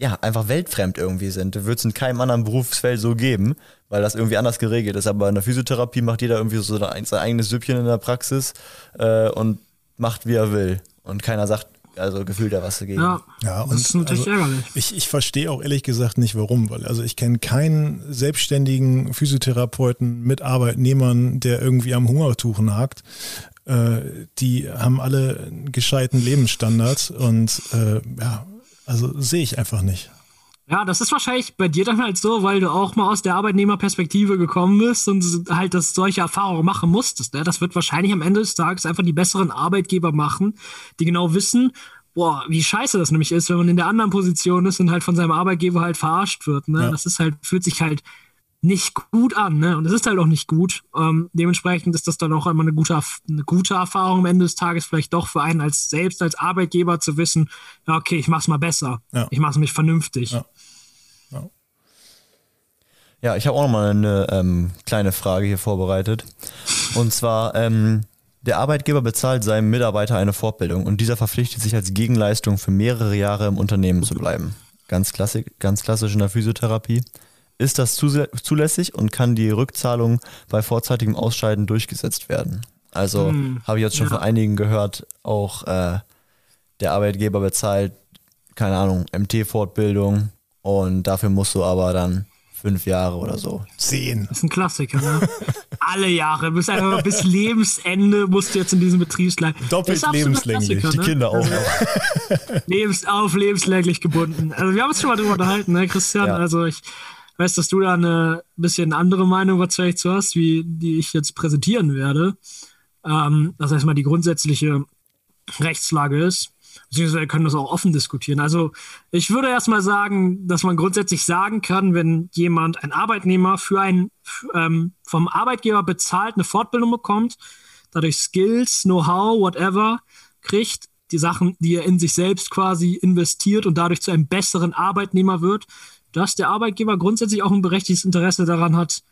ja, einfach weltfremd irgendwie sind. Wird es in keinem anderen Berufsfeld so geben, weil das irgendwie anders geregelt ist. Aber in der Physiotherapie macht jeder irgendwie so sein eigenes Süppchen in der Praxis äh, und macht, wie er will. Und keiner sagt, also gefühlt ja was dagegen. Ja, Ja, das ist natürlich also, ärgerlich. Ich, ich verstehe auch ehrlich gesagt nicht, warum. Weil also ich kenne keinen selbstständigen Physiotherapeuten mit Arbeitnehmern, der irgendwie am Hungertuch nagt. Äh, die haben alle einen gescheiten Lebensstandard und äh, ja, also sehe ich einfach nicht. Ja, das ist wahrscheinlich bei dir dann halt so, weil du auch mal aus der Arbeitnehmerperspektive gekommen bist und halt das solche Erfahrungen machen musstest. Ne? Das wird wahrscheinlich am Ende des Tages einfach die besseren Arbeitgeber machen, die genau wissen, boah, wie scheiße das nämlich ist, wenn man in der anderen Position ist und halt von seinem Arbeitgeber halt verarscht wird. Ne? Ja. Das ist halt, fühlt sich halt nicht gut an, ne? Und es ist halt auch nicht gut. Ähm, dementsprechend ist das dann auch immer eine gute, eine gute Erfahrung am Ende des Tages, vielleicht doch für einen als selbst als Arbeitgeber zu wissen, ja, okay, ich mach's mal besser. Ja. Ich mach's mich vernünftig. Ja. Ja, ich habe auch noch mal eine ähm, kleine Frage hier vorbereitet. Und zwar, ähm, der Arbeitgeber bezahlt seinem Mitarbeiter eine Fortbildung und dieser verpflichtet sich als Gegenleistung für mehrere Jahre im Unternehmen zu bleiben. Ganz, klassisch, ganz klassisch in der Physiotherapie. Ist das zulässig und kann die Rückzahlung bei vorzeitigem Ausscheiden durchgesetzt werden? Also Hm, habe ich jetzt schon ja. von einigen gehört, auch äh, der Arbeitgeber bezahlt, keine Ahnung, MT-Fortbildung und dafür musst du aber dann fünf Jahre oder so. Zehn. Das ist ein Klassiker, ne? Alle Jahre, bis einfach bis Lebensende musst du jetzt in diesem Betriebsleiter. Doppelt lebenslänglich. Die ne? Kinder auch noch. Lebens auf lebenslänglich gebunden. Also wir haben uns schon mal drüber unterhalten, ne, Christian? Ja. Also ich weiß, dass du da eine bisschen andere Meinung wahrscheinlich zu hast, wie die ich jetzt präsentieren werde. Ähm, das heißt mal die grundsätzliche Rechtslage ist. Beziehungsweise wir können das auch offen diskutieren. Also ich würde erstmal sagen, dass man grundsätzlich sagen kann, wenn jemand, ein Arbeitnehmer für ein ähm, vom Arbeitgeber bezahlt eine Fortbildung bekommt, dadurch Skills, Know-how, whatever kriegt, die Sachen, die er in sich selbst quasi investiert und dadurch zu einem besseren Arbeitnehmer wird, dass der Arbeitgeber grundsätzlich auch ein berechtigtes Interesse daran hat,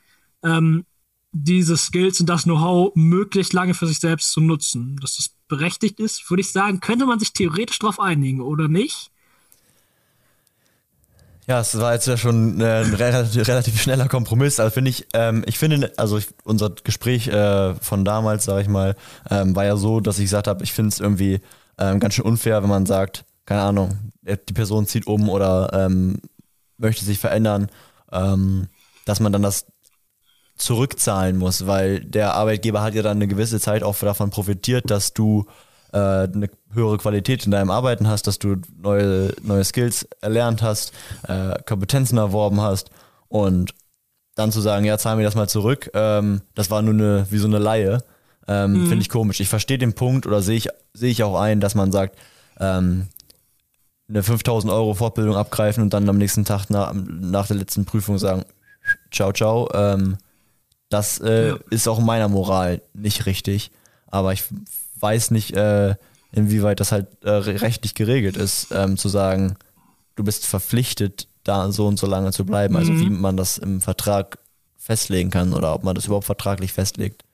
ähm, diese Skills und das Know-how möglichst lange für sich selbst zu nutzen. Dass das berechtigt ist, würde ich sagen, könnte man sich theoretisch darauf einigen, oder nicht? Ja, es war jetzt ja schon äh, ein relativ, relativ schneller Kompromiss. Also finde ich, ähm, ich finde, also ich, unser Gespräch äh, von damals, sage ich mal, ähm, war ja so, dass ich gesagt habe, ich finde es irgendwie ähm, ganz schön unfair, wenn man sagt, keine Ahnung, die Person zieht um oder ähm, möchte sich verändern, ähm, dass man dann das zurückzahlen muss, weil der Arbeitgeber hat ja dann eine gewisse Zeit auch davon profitiert, dass du äh, eine höhere Qualität in deinem Arbeiten hast, dass du neue, neue Skills erlernt hast, äh, Kompetenzen erworben hast und dann zu sagen, ja, zahl mir das mal zurück, ähm, das war nur eine, wie so eine Laie, ähm, finde ich komisch. Ich verstehe den Punkt oder sehe ich, sehe ich auch ein, dass man sagt, ähm, eine 5000 Euro Fortbildung abgreifen und dann am nächsten Tag nach, nach der letzten Prüfung sagen, ciao, ciao, ähm, das äh, Ja. ist auch meiner Moral nicht richtig. Aber ich weiß nicht, äh, inwieweit das halt äh, rechtlich geregelt ist, ähm, zu sagen, du bist verpflichtet, da so und so lange zu bleiben. Also Mhm. wie man das im Vertrag festlegen kann oder ob man das überhaupt vertraglich festlegt.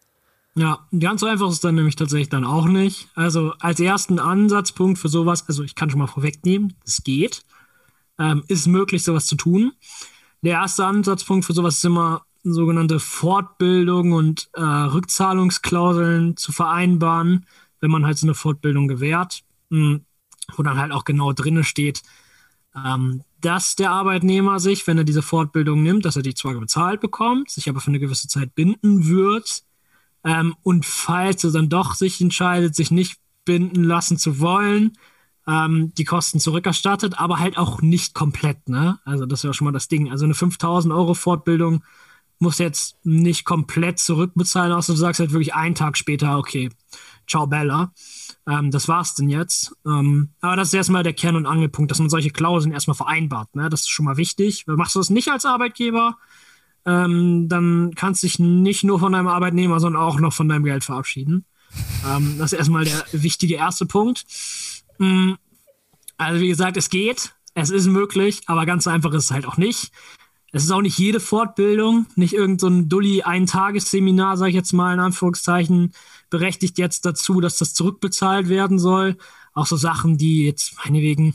Ja, ganz so einfach ist es dann nämlich tatsächlich dann auch nicht. Also als ersten Ansatzpunkt für sowas, also ich kann schon mal vorwegnehmen, es geht, ähm, ist möglich, sowas zu tun. Der erste Ansatzpunkt für sowas ist immer sogenannte Fortbildung und äh, Rückzahlungsklauseln zu vereinbaren, wenn man halt so eine Fortbildung gewährt, mh, wo dann halt auch genau drinne steht, ähm, dass der Arbeitnehmer sich, wenn er diese Fortbildung nimmt, dass er die zwar bezahlt bekommt, sich aber für eine gewisse Zeit binden wird, ähm, und falls er dann doch sich entscheidet, sich nicht binden lassen zu wollen, ähm, die Kosten zurückerstattet, aber halt auch nicht komplett, ne? Also das ist ja schon mal das Ding. Also eine 5000 Euro Fortbildung muss jetzt nicht komplett zurückbezahlen, außer du sagst halt wirklich einen Tag später, okay, ciao Bella. Ähm, das war's denn jetzt. Ähm, aber das ist erstmal der Kern- und Angelpunkt, dass man solche Klauseln erstmal vereinbart. Ne? Das ist schon mal wichtig. Machst du das nicht als Arbeitgeber, ähm, dann kannst du dich nicht nur von deinem Arbeitnehmer, sondern auch noch von deinem Geld verabschieden. ähm, das ist erstmal der wichtige erste Punkt. Mm, Also wie gesagt, es geht, es ist möglich, aber ganz einfach ist es halt auch nicht. Es ist auch nicht jede Fortbildung, nicht irgendein so ein dulli Eintagesseminar, sage ich jetzt mal in Anführungszeichen, berechtigt jetzt dazu, dass das zurückbezahlt werden soll. Auch so Sachen, die jetzt meinetwegen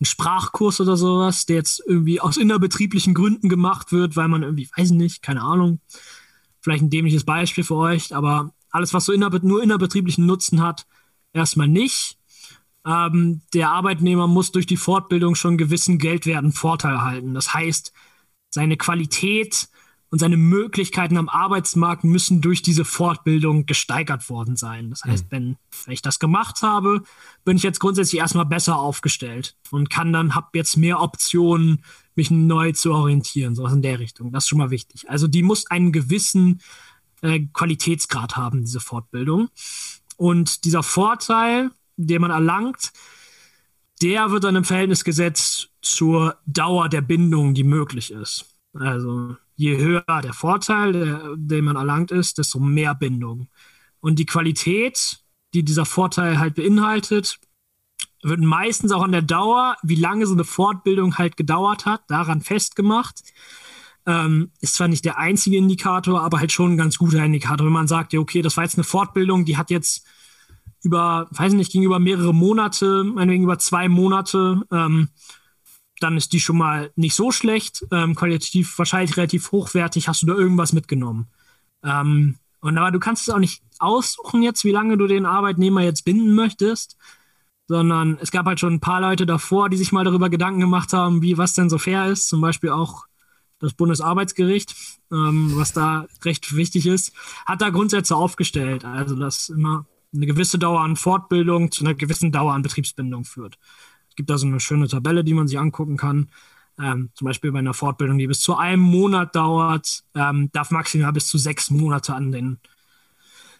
ein Sprachkurs oder sowas, der jetzt irgendwie aus innerbetrieblichen Gründen gemacht wird, weil man irgendwie, weiß ich nicht, keine Ahnung, vielleicht ein dämliches Beispiel für euch, aber alles, was so innerbe nur innerbetrieblichen Nutzen hat, erstmal nicht. ähm, der Arbeitnehmer muss durch die Fortbildung schon einen gewissen geldwerten Vorteil erhalten. Das heißt, seine Qualität und seine Möglichkeiten am Arbeitsmarkt müssen durch diese Fortbildung gesteigert worden sein. Das heißt, mhm. wenn, wenn ich das gemacht habe, bin ich jetzt grundsätzlich erstmal besser aufgestellt und kann dann, habe jetzt mehr Optionen, mich neu zu orientieren, sowas in der Richtung. Das ist schon mal wichtig. Also die muss einen gewissen äh, Qualitätsgrad haben, diese Fortbildung. Und dieser Vorteil, den man erlangt, der wird dann im Verhältnis gesetzt zur Dauer der Bindung, die möglich ist. Also je höher der Vorteil, der, den man erlangt ist, desto mehr Bindung. Und die Qualität, die dieser Vorteil halt beinhaltet, wird meistens auch an der Dauer, wie lange so eine Fortbildung halt gedauert hat, daran festgemacht. Ähm, ist zwar nicht der einzige Indikator, aber halt schon ein ganz guter Indikator, wenn man sagt, ja, okay, das war jetzt eine Fortbildung, die hat jetzt über, weiß nicht, ging über mehrere Monate, meinetwegen über zwei Monate, ähm, dann ist die schon mal nicht so schlecht, ähm, qualitativ wahrscheinlich relativ hochwertig, hast du da irgendwas mitgenommen. Ähm, und aber du kannst es auch nicht aussuchen jetzt, wie lange du den Arbeitnehmer jetzt binden möchtest, sondern es gab halt schon ein paar Leute davor, die sich mal darüber Gedanken gemacht haben, wie was denn so fair ist, zum Beispiel auch das Bundesarbeitsgericht, ähm, was da recht wichtig ist, hat da Grundsätze aufgestellt, also dass immer eine gewisse Dauer an Fortbildung zu einer gewissen Dauer an Betriebsbindung führt gibt da so eine schöne Tabelle, die man sich angucken kann. Ähm, zum Beispiel bei einer Fortbildung, die bis zu einem Monat dauert, ähm, darf maximal bis zu sechs Monate an, den,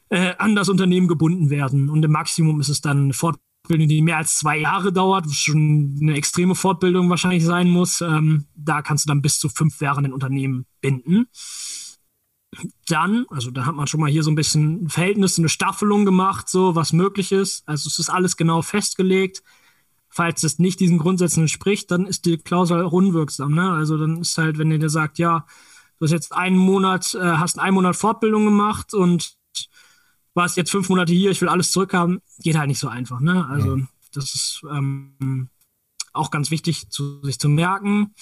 äh, an das Unternehmen gebunden werden. Und im Maximum ist es dann eine Fortbildung, die mehr als zwei Jahre dauert, was schon eine extreme Fortbildung wahrscheinlich sein muss. Ähm, da kannst du dann bis zu fünf Jahre ein Unternehmen binden. Dann, also da hat man schon mal hier so ein bisschen Verhältnis, eine Staffelung gemacht, so was möglich ist. Also es ist alles genau festgelegt. Falls es nicht diesen Grundsätzen entspricht, dann ist die Klausel auch unwirksam. Ne? Also dann ist halt, wenn ihr dir sagt, ja, du hast jetzt einen Monat, äh, hast einen Monat Fortbildung gemacht und warst jetzt fünf Monate hier, ich will alles zurückhaben, geht halt nicht so einfach. Ne? Also ja. das ist ähm, auch ganz wichtig zu, sich zu merken.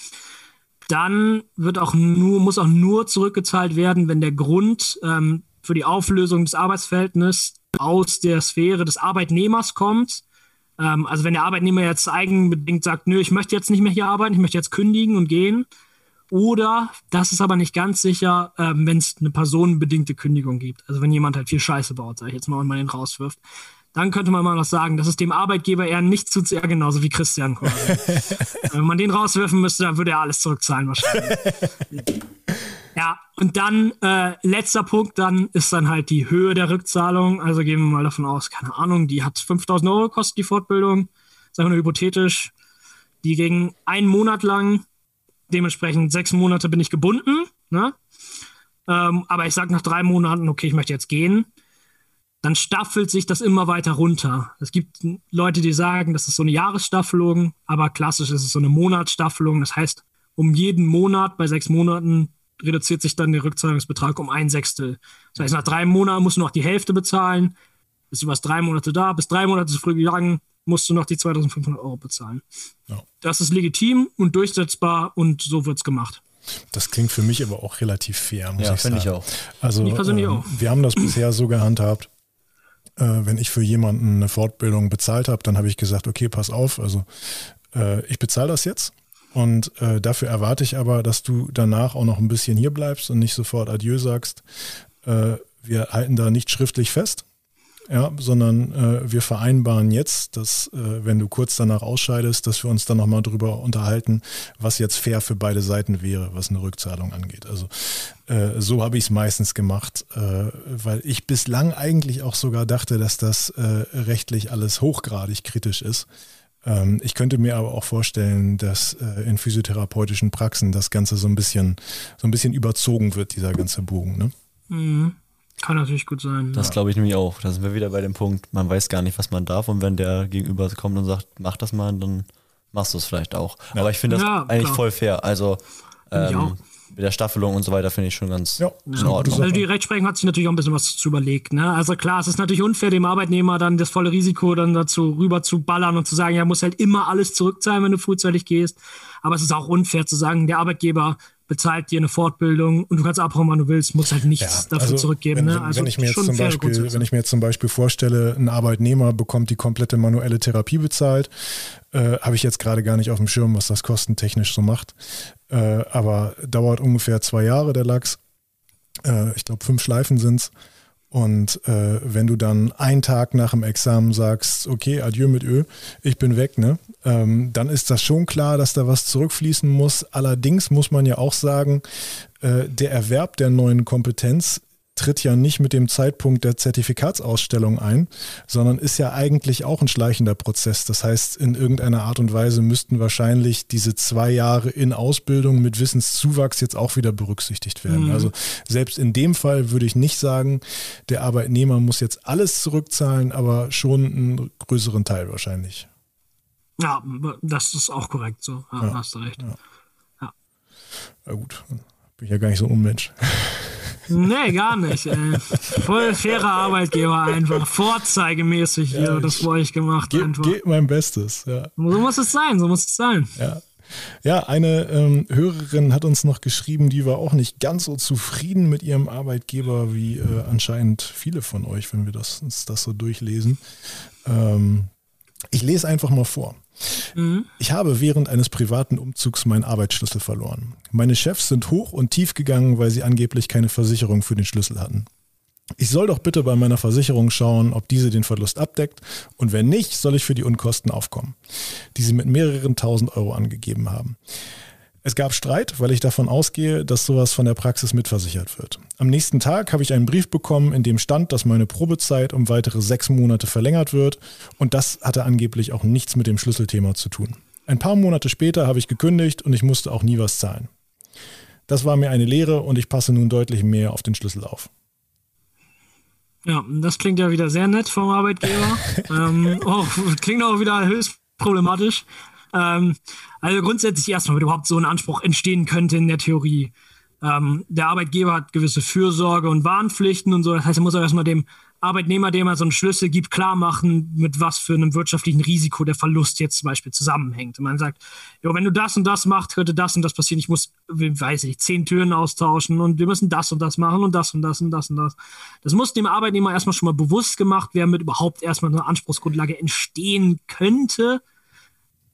Dann wird auch nur, muss auch nur zurückgezahlt werden, wenn der Grund ähm, für die Auflösung des Arbeitsverhältnisses aus der Sphäre des Arbeitnehmers kommt ähm, also wenn der Arbeitnehmer jetzt eigenbedingt sagt, nö, ich möchte jetzt nicht mehr hier arbeiten, ich möchte jetzt kündigen und gehen. Oder, das ist aber nicht ganz sicher, ähm, wenn es eine personenbedingte Kündigung gibt. Also wenn jemand halt viel Scheiße baut, sag ich jetzt mal, und man den rauswirft. Dann könnte man mal noch sagen, dass es dem Arbeitgeber eher nicht zu ja, genauso wie Christian quasi. wenn man den rauswerfen müsste, dann würde er alles zurückzahlen wahrscheinlich. Ja, und dann äh, letzter Punkt, dann ist dann halt die Höhe der Rückzahlung. Also gehen wir mal davon aus, keine Ahnung, die hat 5000 Euro gekostet, die Fortbildung. Sagen wir nur hypothetisch. Die ging einen Monat lang, dementsprechend sechs Monate bin ich gebunden. Ne? Ähm, aber ich sage nach drei Monaten, okay, ich möchte jetzt gehen. Dann staffelt sich das immer weiter runter. Es gibt Leute, die sagen, das ist so eine Jahresstaffelung, aber klassisch ist es so eine Monatsstaffelung. Das heißt, um jeden Monat bei sechs Monaten reduziert sich dann der Rückzahlungsbetrag um ein Sechstel. Das heißt, nach drei Monaten musst du noch die Hälfte bezahlen. Bist du was drei Monate da, bis drei Monate zu früh gegangen, musst du noch die 2500 Euro bezahlen. Ja. Das ist legitim und durchsetzbar und so wird es gemacht. Das klingt für mich aber auch relativ fair, muss ja, ich sagen. Ich auch. Also, ich persönlich äh, auch. wir haben das bisher so gehandhabt, äh, wenn ich für jemanden eine Fortbildung bezahlt habe, dann habe ich gesagt, okay, pass auf, also äh, ich bezahle das jetzt und äh, dafür erwarte ich aber, dass du danach auch noch ein bisschen hier bleibst und nicht sofort Adieu sagst. Äh, wir halten da nicht schriftlich fest, ja, sondern äh, wir vereinbaren jetzt, dass äh, wenn du kurz danach ausscheidest, dass wir uns dann nochmal drüber unterhalten, was jetzt fair für beide Seiten wäre, was eine Rückzahlung angeht. Also äh, so habe ich es meistens gemacht, äh, weil ich bislang eigentlich auch sogar dachte, dass das äh, rechtlich alles hochgradig kritisch ist. Ähm, ich könnte mir aber auch vorstellen, dass äh, in physiotherapeutischen Praxen das Ganze so ein bisschen, so ein bisschen überzogen wird, dieser ganze Bogen. Ne? Mhm. Kann natürlich gut sein. Das ja. glaube ich nämlich auch. Da sind wir wieder bei dem Punkt, man weiß gar nicht, was man darf und wenn der Gegenüber kommt und sagt, mach das mal, dann machst du es vielleicht auch. Ja. Aber ich finde das ja, eigentlich klar. voll fair. Also ähm, mit der Staffelung und so weiter finde ich schon ganz ja, in Ordnung. Also die Rechtsprechung hat sich natürlich auch ein bisschen was zu überlegt. Ne? Also klar, es ist natürlich unfair, dem Arbeitnehmer dann das volle Risiko dann dazu rüber zu ballern und zu sagen, er muss halt immer alles zurückzahlen, wenn du frühzeitig gehst. Aber es ist auch unfair zu sagen, der Arbeitgeber bezahlt dir eine Fortbildung und du kannst abhauen, wann du willst, musst halt nichts ja, dafür also zurückgeben. Wenn, ne? also wenn ich mir jetzt zum Beispiel, wenn ich mir jetzt zum Beispiel vorstelle, ein Arbeitnehmer bekommt die komplette manuelle Therapie bezahlt, äh, habe ich jetzt gerade gar nicht auf dem Schirm, was das kostentechnisch so macht. Äh, aber dauert ungefähr zwei Jahre der Lachs. Äh, ich glaube, fünf Schleifen sind es. Und äh, wenn du dann einen Tag nach dem Examen sagst, okay, adieu mit Ö, ich bin weg, ne? Ähm, dann ist das schon klar, dass da was zurückfließen muss. Allerdings muss man ja auch sagen, äh, der Erwerb der neuen Kompetenz tritt ja nicht mit dem Zeitpunkt der Zertifikatsausstellung ein, sondern ist ja eigentlich auch ein schleichender Prozess. Das heißt, in irgendeiner Art und Weise müssten wahrscheinlich diese zwei Jahre in Ausbildung mit Wissenszuwachs jetzt auch wieder berücksichtigt werden. Mhm. Also selbst in dem Fall würde ich nicht sagen, der Arbeitnehmer muss jetzt alles zurückzahlen, aber schon einen größeren Teil wahrscheinlich. Ja, das ist auch korrekt so. Ja, ja. hast du recht. Ja. ja. ja gut, bin ich ja gar nicht so ein Unmensch. Nee, gar nicht. Ey. Voll fairer Arbeitgeber einfach. Vorzeigemäßig hier ja, das wollte ich gemacht. Ge einfach. Geht mein Bestes, ja. So muss es sein, so muss es sein. Ja. Ja, eine ähm, Hörerin hat uns noch geschrieben, die war auch nicht ganz so zufrieden mit ihrem Arbeitgeber wie äh, anscheinend viele von euch, wenn wir das, uns das so durchlesen. Ähm, ich lese einfach mal vor. Mhm. Ich habe während eines privaten Umzugs meinen Arbeitsschlüssel verloren. Meine Chefs sind hoch und tief gegangen, weil sie angeblich keine Versicherung für den Schlüssel hatten. Ich soll doch bitte bei meiner Versicherung schauen, ob diese den Verlust abdeckt und wenn nicht, soll ich für die Unkosten aufkommen, die sie mit mehreren tausend Euro angegeben haben. Es gab Streit, weil ich davon ausgehe, dass sowas von der Praxis mitversichert wird. Am nächsten Tag habe ich einen Brief bekommen, in dem stand, dass meine Probezeit um weitere sechs Monate verlängert wird und das hatte angeblich auch nichts mit dem Schlüsselthema zu tun. Ein paar Monate später habe ich gekündigt und ich musste auch nie was zahlen. Das war mir eine Lehre und ich passe nun deutlich mehr auf den Schlüssel auf. Ja, das klingt ja wieder sehr nett vom Arbeitgeber. ähm, oh, klingt auch wieder höchst problematisch. Ähm, also grundsätzlich erstmal, wenn überhaupt so ein Anspruch entstehen könnte in der Theorie. Ähm, der Arbeitgeber hat gewisse Fürsorge und Warnpflichten und so. Das heißt, er muss auch erstmal dem Arbeitnehmer, dem er so einen Schlüssel gibt, klar machen, mit was für einem wirtschaftlichen Risiko der Verlust jetzt zum Beispiel zusammenhängt. Und man sagt, jo, wenn du das und das machst, könnte das und das passieren. Ich muss, weiß ich, zehn Türen austauschen und wir müssen das und das machen und das und das und das und das. Das muss dem Arbeitnehmer erstmal schon mal bewusst gemacht werden, damit überhaupt erstmal eine Anspruchsgrundlage entstehen könnte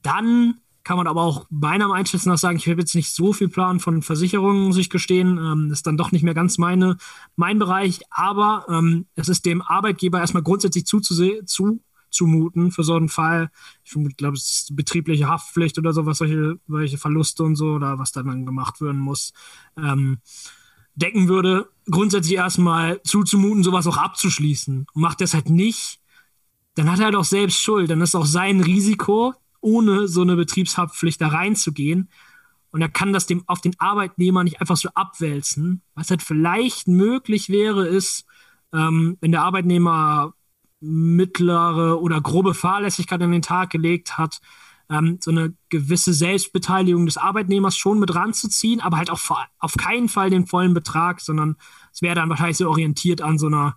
dann kann man aber auch meiner Einschätzung nach sagen, ich habe jetzt nicht so viel Plan von Versicherungen, muss ich gestehen. Ähm, ist dann doch nicht mehr ganz meine, mein Bereich. Aber ähm, es ist dem Arbeitgeber erstmal grundsätzlich zuzumuten für so einen Fall. Ich glaube, es ist betriebliche Haftpflicht oder so, was solche, solche Verluste und so oder was dann gemacht werden muss, ähm, decken würde. Grundsätzlich erstmal zuzumuten, sowas auch abzuschließen. Und macht das halt nicht, dann hat er halt auch selbst Schuld. Dann ist auch sein Risiko, ohne so eine Betriebshaftpflicht da reinzugehen. Und er kann das dem auf den Arbeitnehmer nicht einfach so abwälzen. Was halt vielleicht möglich wäre, ist, ähm, wenn der Arbeitnehmer mittlere oder grobe Fahrlässigkeit an den Tag gelegt hat, ähm, so eine gewisse Selbstbeteiligung des Arbeitnehmers schon mit ranzuziehen, aber halt auch auf keinen Fall den vollen Betrag, sondern es wäre dann wahrscheinlich so orientiert an so einer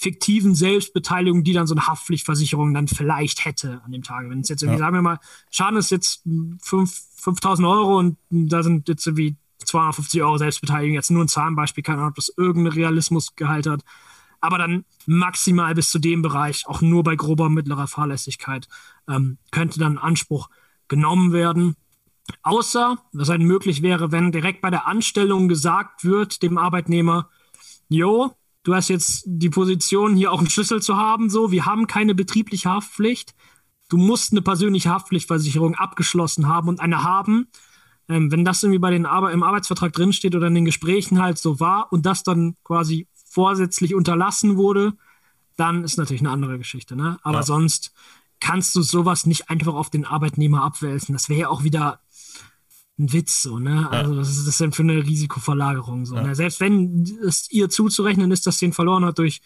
fiktiven Selbstbeteiligung, die dann so eine Haftpflichtversicherung dann vielleicht hätte an dem Tag. Wenn es jetzt irgendwie, ja. sagen wir mal, Schaden ist jetzt 5000 Euro und da sind jetzt irgendwie 250 Euro Selbstbeteiligung, jetzt nur ein Zahlenbeispiel, keine Ahnung, ob das irgendeinen Realismusgehalt hat. Aber dann maximal bis zu dem Bereich, auch nur bei grober mittlerer Fahrlässigkeit, ähm, könnte dann Anspruch genommen werden. Außer, was halt möglich wäre, wenn direkt bei der Anstellung gesagt wird, dem Arbeitnehmer, jo, du hast jetzt die Position, hier auch einen Schlüssel zu haben, so, wir haben keine betriebliche Haftpflicht. Du musst eine persönliche Haftpflichtversicherung abgeschlossen haben und eine haben. Ähm, wenn das irgendwie bei den Ar im Arbeitsvertrag drinsteht oder in den Gesprächen halt so war und das dann quasi vorsätzlich unterlassen wurde, dann ist natürlich eine andere Geschichte. Ne? Aber ja. sonst kannst du sowas nicht einfach auf den Arbeitnehmer abwälzen. Das wäre ja auch wieder ein Witz, so, ne? Ja. Also, was ist das denn für eine Risikoverlagerung? So, ja. ne? Selbst wenn es ihr zuzurechnen ist, dass sie ihn verloren hat durch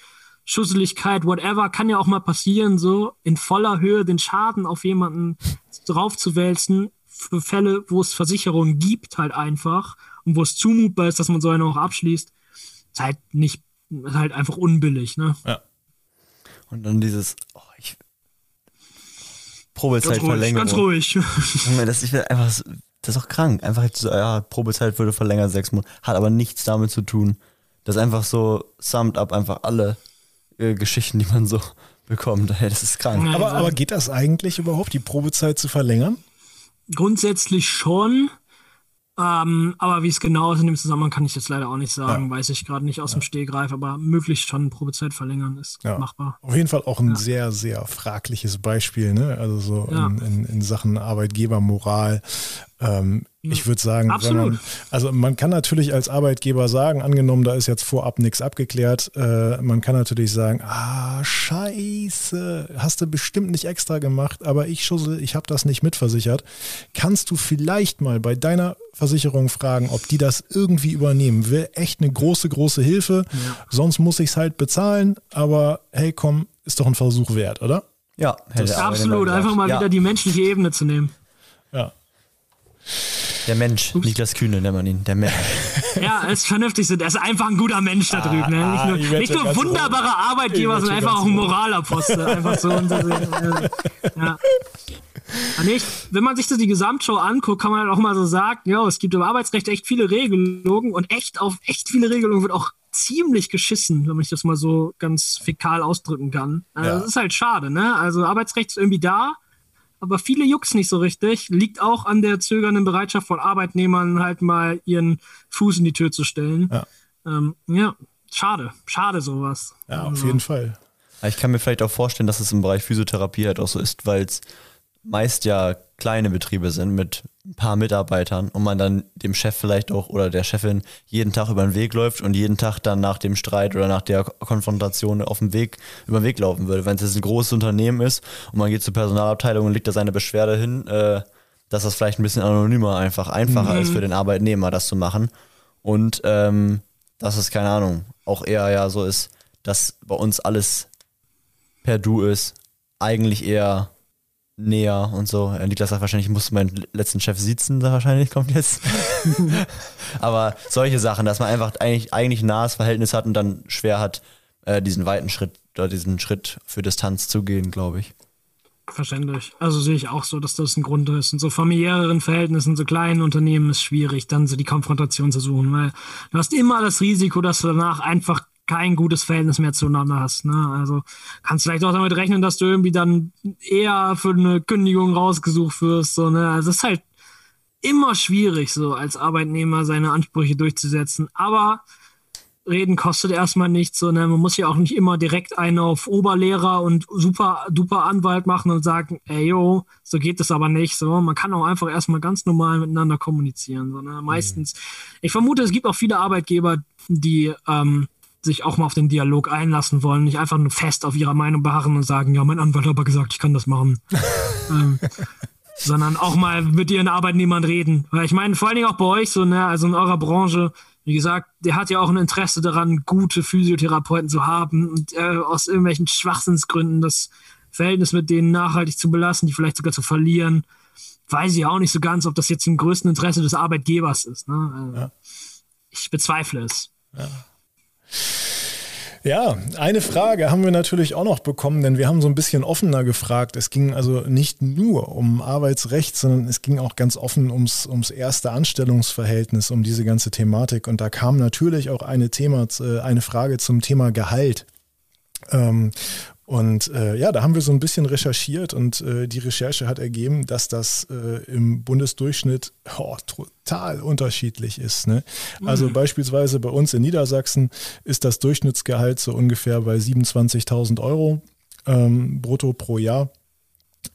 Schusseligkeit, whatever, kann ja auch mal passieren, so in voller Höhe den Schaden auf jemanden draufzuwälzen, für Fälle, wo es Versicherungen gibt, halt einfach, und wo es zumutbar ist, dass man so eine auch abschließt, ist halt nicht, ist halt einfach unbillig, ne? Ja. Und dann dieses, oh, ich Probezeitverlängerung. Ganz ruhig. Ganz ruhig. das, ich will einfach das ist auch krank. Einfach jetzt so, ja, Probezeit würde verlängert sechs Monate, hat aber nichts damit zu tun. Das ist einfach so summed up einfach alle äh, Geschichten, die man so bekommt. Hey, das ist krank. Aber, aber geht das eigentlich überhaupt, die Probezeit zu verlängern? Grundsätzlich schon. Ähm, aber wie es genau ist in dem Zusammenhang, kann ich jetzt leider auch nicht sagen. Ja. Weiß ich gerade nicht aus ja. dem Stehgreif, aber möglichst schon Probezeit verlängern ist ja. machbar. Auf jeden Fall auch ein sehr, sehr fragliches Beispiel, ne? Also so in, in, in Sachen Arbeitgebermoral. Ähm, ich würde sagen, man, also man kann natürlich als Arbeitgeber sagen, angenommen, da ist jetzt vorab nichts abgeklärt, äh, man kann natürlich sagen, ah, scheiße, hast du bestimmt nicht extra gemacht, aber ich schussel, ich habe das nicht mitversichert. Kannst du vielleicht mal bei deiner Versicherung fragen, ob die das irgendwie übernehmen? Wäre echt eine große, große Hilfe. Ja. Sonst muss ich es halt bezahlen, aber hey, komm, ist doch ein Versuch wert, oder? Ja, absolut. Einfach mal ja. wieder die menschliche Ebene zu nehmen. Der Mensch. Niklas Kühne nennt man ihn, der Mensch. Ja, er ist vernünftig, er ist einfach ein guter Mensch da drüben. Ne? Nicht nur, ah, nicht nur wunderbarer Arbeitgeber, sondern einfach auch ein Moralapostel. Einfach so. Und so ja. Nicht, wenn man sich so die Gesamtshow anguckt, kann man halt auch mal so sagen, ja, es gibt im Arbeitsrecht echt viele Regelungen und echt auf echt viele Regelungen wird auch ziemlich geschissen, wenn man das mal so ganz fäkal ausdrücken kann. Also ja. Das ist halt schade, ne? Also Arbeitsrecht ist irgendwie da, aber viele jucks nicht so richtig. Liegt auch an der zögernden Bereitschaft von Arbeitnehmern, halt mal ihren Fuß in die Tür zu stellen. Ja, ähm, ja schade, schade sowas. Ja, auf also. jeden Fall. Ich kann mir vielleicht auch vorstellen, dass es im Bereich Physiotherapie halt auch so ist, weil es meist ja kleine Betriebe sind mit ein paar Mitarbeitern und man dann dem Chef vielleicht auch oder der Chefin jeden Tag über den Weg läuft und jeden Tag dann nach dem Streit oder nach der Konfrontation auf dem Weg über den Weg laufen würde. Wenn es jetzt ein großes Unternehmen ist und man geht zur Personalabteilung und legt da seine Beschwerde hin, äh, dass das vielleicht ein bisschen anonymer einfach einfacher mhm. ist für den Arbeitnehmer, das zu machen. Und ähm, dass es, keine Ahnung, auch eher ja so ist, dass bei uns alles per Du ist, eigentlich eher näher und so. Niklas sagt wahrscheinlich, ich muss meinen letzten Chef sitzen, da wahrscheinlich kommt jetzt. Aber solche Sachen, dass man einfach eigentlich, eigentlich ein nahes Verhältnis hat und dann schwer hat, äh, diesen weiten Schritt oder diesen Schritt für Distanz zu gehen, glaube ich. Verständlich. Also sehe ich auch so, dass das ein Grund ist. In so familiäreren Verhältnissen, so kleinen Unternehmen ist schwierig, dann so die Konfrontation zu suchen, weil du hast immer das Risiko, dass du danach einfach kein gutes Verhältnis mehr zueinander hast. Ne? Also kannst vielleicht auch damit rechnen, dass du irgendwie dann eher für eine Kündigung rausgesucht wirst. So, ne? Also es ist halt immer schwierig, so als Arbeitnehmer seine Ansprüche durchzusetzen. Aber reden kostet erstmal nichts. So, ne? Man muss ja auch nicht immer direkt einen auf Oberlehrer und super duper Anwalt machen und sagen, ey yo, so geht es aber nicht. So, man kann auch einfach erstmal ganz normal miteinander kommunizieren. So, ne? Meistens. Mhm. Ich vermute, es gibt auch viele Arbeitgeber, die ähm, sich auch mal auf den Dialog einlassen wollen, nicht einfach nur fest auf ihrer Meinung beharren und sagen, ja, mein Anwalt hat aber gesagt, ich kann das machen. ähm, sondern auch mal mit ihren Arbeitnehmern reden. Weil ich meine, vor allen Dingen auch bei euch so, ne, also in eurer Branche, wie gesagt, der hat ja auch ein Interesse daran, gute Physiotherapeuten zu haben und äh, aus irgendwelchen Schwachsinnsgründen das Verhältnis mit denen nachhaltig zu belassen, die vielleicht sogar zu verlieren. Weiß ich auch nicht so ganz, ob das jetzt im größten Interesse des Arbeitgebers ist. Ne? Also, ja. Ich bezweifle es. Ja. Ja, eine Frage haben wir natürlich auch noch bekommen, denn wir haben so ein bisschen offener gefragt. Es ging also nicht nur um Arbeitsrecht, sondern es ging auch ganz offen ums, ums erste Anstellungsverhältnis, um diese ganze Thematik. Und da kam natürlich auch eine, Thema, äh, eine Frage zum Thema Gehalt. Ähm, und äh, ja, da haben wir so ein bisschen recherchiert und äh, die Recherche hat ergeben, dass das äh, im Bundesdurchschnitt oh, total unterschiedlich ist. Ne? Also mhm. beispielsweise bei uns in Niedersachsen ist das Durchschnittsgehalt so ungefähr bei 27.000 Euro ähm, brutto pro Jahr.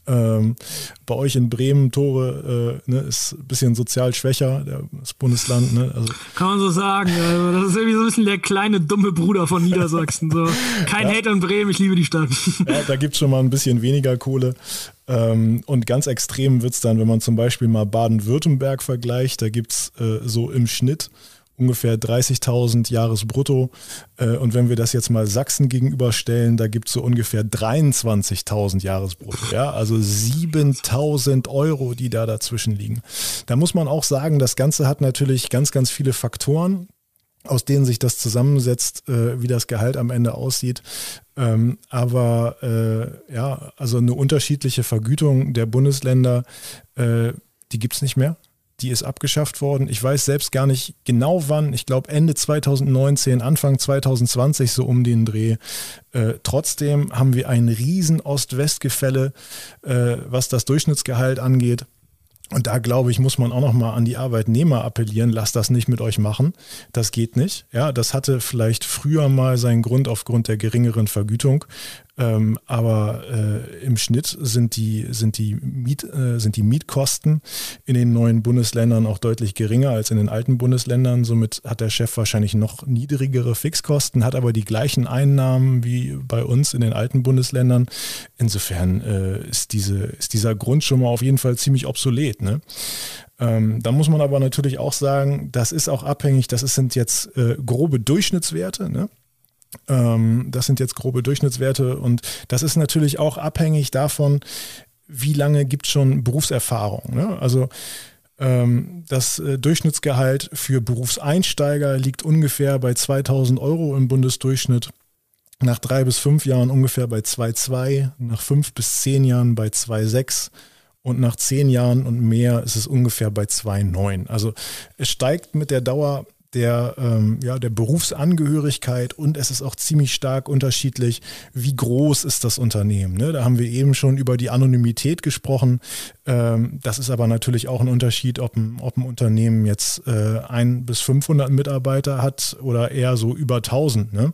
Ähm, bei euch in Bremen, Tore, äh, ne, ist ein bisschen sozial schwächer, das Bundesland. Ne? Also, Kann man so sagen. Also das ist irgendwie so ein bisschen der kleine, dumme Bruder von Niedersachsen. So. Kein ja. Hate an Bremen, ich liebe die Stadt. Ja, da gibt es schon mal ein bisschen weniger Kohle. Ähm, und ganz extrem wird es dann, wenn man zum Beispiel mal Baden-Württemberg vergleicht, da gibt es äh, so im Schnitt ungefähr 30.000 Jahresbrutto. Äh, und wenn wir das jetzt mal Sachsen gegenüberstellen, da gibt es so ungefähr 23.000 Jahresbrutto. Ja? Also 7.000 Euro, die da dazwischen liegen. Da muss man auch sagen, das Ganze hat natürlich ganz, ganz viele Faktoren aus denen sich das zusammensetzt, äh, wie das Gehalt am Ende aussieht. Ähm, aber äh, ja, also eine unterschiedliche Vergütung der Bundesländer, die gibt es nicht mehr die ist abgeschafft worden. Ich weiß selbst gar nicht genau wann. Ich glaube Ende 2019, Anfang 2020 so um den Dreh. Äh, trotzdem haben wir ein riesen Ost-West-Gefälle, äh, was das Durchschnittsgehalt angeht. Und da glaube ich, muss man auch nochmal an die Arbeitnehmer appellieren, lasst das nicht mit euch machen. Das geht nicht. Ja, das hatte vielleicht früher mal seinen Grund aufgrund der geringeren Vergütung. Ähm, aber äh, im Schnitt sind die, sind, die Miet, äh, sind die Mietkosten in den neuen Bundesländern auch deutlich geringer als in den alten Bundesländern. Somit hat der Chef wahrscheinlich noch niedrigere Fixkosten, hat aber die gleichen Einnahmen wie bei uns in den alten Bundesländern. Insofern äh, ist, diese, ist dieser Grund schon mal auf jeden Fall ziemlich obsolet. Ne? Ähm, da muss man aber natürlich auch sagen, das ist auch abhängig, das sind jetzt äh, grobe Durchschnittswerte. Ne? Ähm, das sind jetzt grobe Durchschnittswerte und das ist natürlich auch abhängig davon, wie lange gibt es schon Berufserfahrung. Ne? Also ähm, das äh, Durchschnittsgehalt für Berufseinsteiger liegt ungefähr bei 2000 Euro im Bundesdurchschnitt. Nach drei bis fünf Jahren ungefähr bei 2,2, nach fünf bis zehn Jahren bei 2,6 und nach zehn Jahren und mehr ist es ungefähr bei 2,9. Also es steigt mit der Dauer der, ähm, ja, der Berufsangehörigkeit und es ist auch ziemlich stark unterschiedlich, wie groß ist das Unternehmen. Ne? Da haben wir eben schon über die Anonymität gesprochen. Ähm, das ist aber natürlich auch ein Unterschied, ob ein, ob ein Unternehmen jetzt äh, ein bis 500 Mitarbeiter hat oder eher so über 1000. Ne?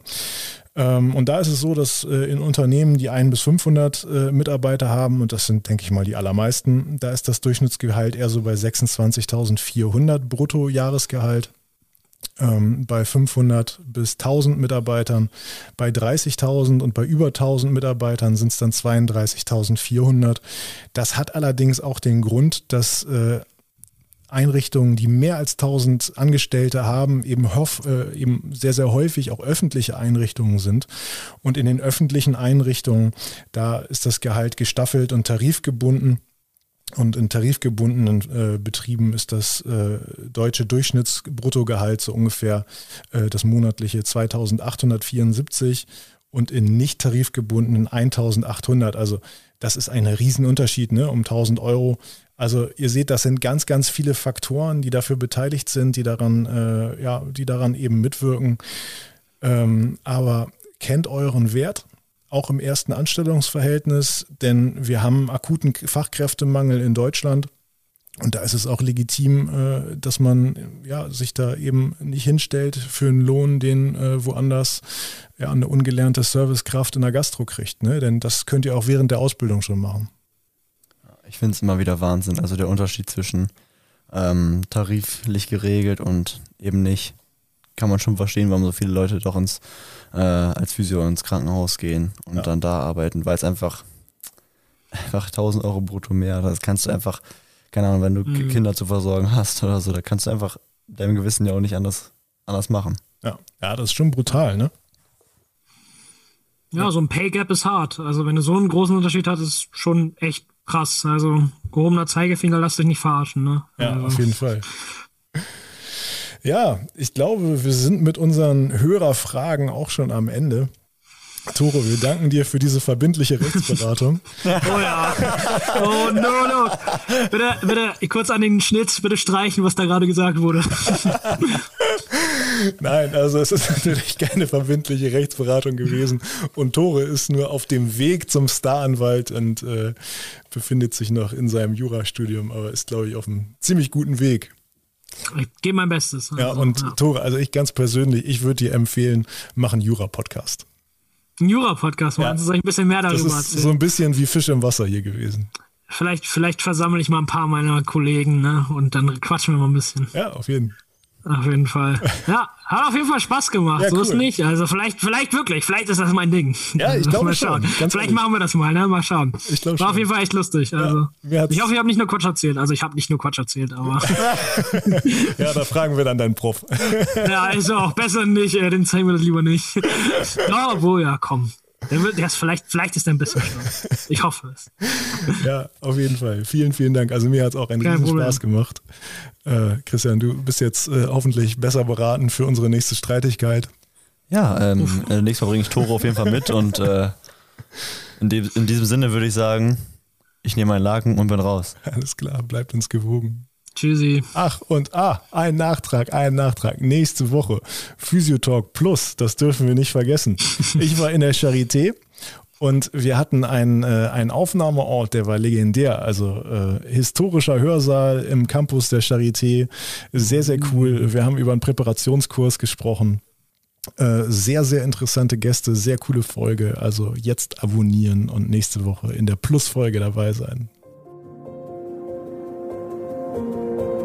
Ähm, und da ist es so, dass äh, in Unternehmen, die ein bis 500 äh, Mitarbeiter haben, und das sind, denke ich mal, die allermeisten, da ist das Durchschnittsgehalt eher so bei 26.400 Bruttojahresgehalt ähm, bei 500 bis 1000 Mitarbeitern. Bei 30.000 und bei über 1000 Mitarbeitern sind es dann 32.400. Das hat allerdings auch den Grund, dass äh, Einrichtungen, die mehr als 1000 Angestellte haben, eben, hoff, äh, eben sehr, sehr häufig auch öffentliche Einrichtungen sind. Und in den öffentlichen Einrichtungen, da ist das Gehalt gestaffelt und tarifgebunden. Und in tarifgebundenen äh, Betrieben ist das äh, deutsche Durchschnittsbruttogehalt so ungefähr äh, das monatliche 2874 und in nicht tarifgebundenen 1800. Also das ist ein Riesenunterschied ne, um 1000 Euro. Also ihr seht, das sind ganz, ganz viele Faktoren, die dafür beteiligt sind, die daran, äh, ja, die daran eben mitwirken. Ähm, aber kennt euren Wert, auch im ersten Anstellungsverhältnis, denn wir haben akuten Fachkräftemangel in Deutschland. Und da ist es auch legitim, äh, dass man ja, sich da eben nicht hinstellt für einen Lohn, den äh, woanders ja, eine ungelernte Servicekraft in der Gastro kriegt. Ne? Denn das könnt ihr auch während der Ausbildung schon machen. Ich finde es immer wieder Wahnsinn. Also der Unterschied zwischen ähm, tariflich geregelt und eben nicht, kann man schon verstehen, warum so viele Leute doch ins äh, als Physio ins Krankenhaus gehen und ja. dann da arbeiten, weil es einfach, einfach 1000 Euro brutto mehr, das kannst du einfach, keine Ahnung, wenn du mhm. Kinder zu versorgen hast oder so, da kannst du einfach deinem Gewissen ja auch nicht anders, anders machen. Ja. ja, das ist schon brutal, ne? Ja, so ein Pay Gap ist hart. Also wenn du so einen großen Unterschied hast, ist schon echt krass. Also gehobener Zeigefinger, lass dich nicht verarschen, ne? Ja, also. auf jeden Fall. Ja, ich glaube, wir sind mit unseren Hörerfragen auch schon am Ende. Toro, wir danken dir für diese verbindliche Rechtsberatung. oh ja. Oh no, no. Bitte, bitte kurz an den Schnitt, bitte streichen, was da gerade gesagt wurde. Nein, also es ist natürlich keine verbindliche Rechtsberatung gewesen. Und Tore ist nur auf dem Weg zum Staranwalt und äh, befindet sich noch in seinem Jurastudium, aber ist, glaube ich, auf einem ziemlich guten Weg. Ich gebe mein Bestes. Also, ja, und ja. Tore, also ich ganz persönlich, ich würde dir empfehlen, mach einen Jura-Podcast. Ein Jura-Podcast, ja. soll ich ein bisschen mehr darüber das ist erzählen? So ein bisschen wie Fisch im Wasser hier gewesen. Vielleicht, vielleicht versammle ich mal ein paar meiner Kollegen, ne? Und dann quatschen wir mal ein bisschen. Ja, auf jeden Fall. Auf jeden Fall. Ja, hat auf jeden Fall Spaß gemacht. Ja, so cool. ist nicht. Also vielleicht, vielleicht wirklich, vielleicht ist das mein Ding. Ja, ich glaube schon. vielleicht ehrlich. machen wir das mal, ne? Mal schauen. Ich glaube schon. War auf jeden Fall echt lustig. Also, ja, ich hoffe, ich habe nicht nur Quatsch erzählt. Also ich habe nicht nur Quatsch erzählt, aber. ja, da fragen wir dann deinen Prof. ja, ist auch besser nicht. Äh, den zeigen wir das lieber nicht. Ja, obwohl, ja, komm. Der wird, der ist vielleicht, vielleicht ist er ein bisschen stolz. Ich hoffe es. Ja, auf jeden Fall. Vielen, vielen Dank. Also mir hat es auch einen riesen Spaß gemacht. Äh, Christian, du bist jetzt äh, hoffentlich besser beraten für unsere nächste Streitigkeit. Ja, ähm, äh, nächstes Mal bringe ich Tore auf jeden Fall mit und äh, in, dem, in diesem Sinne würde ich sagen, ich nehme meinen Laken und bin raus. Alles klar, bleibt uns gewogen. Tschüssi. Ach, und ah, ein Nachtrag, ein Nachtrag. Nächste Woche. Physiotalk Plus, das dürfen wir nicht vergessen. Ich war in der Charité und wir hatten einen, äh, einen Aufnahmeort, der war legendär. Also äh, historischer Hörsaal im Campus der Charité. Sehr, sehr cool. Wir haben über einen Präparationskurs gesprochen. Äh, sehr, sehr interessante Gäste, sehr coole Folge. Also jetzt abonnieren und nächste Woche in der Plus-Folge dabei sein. thank you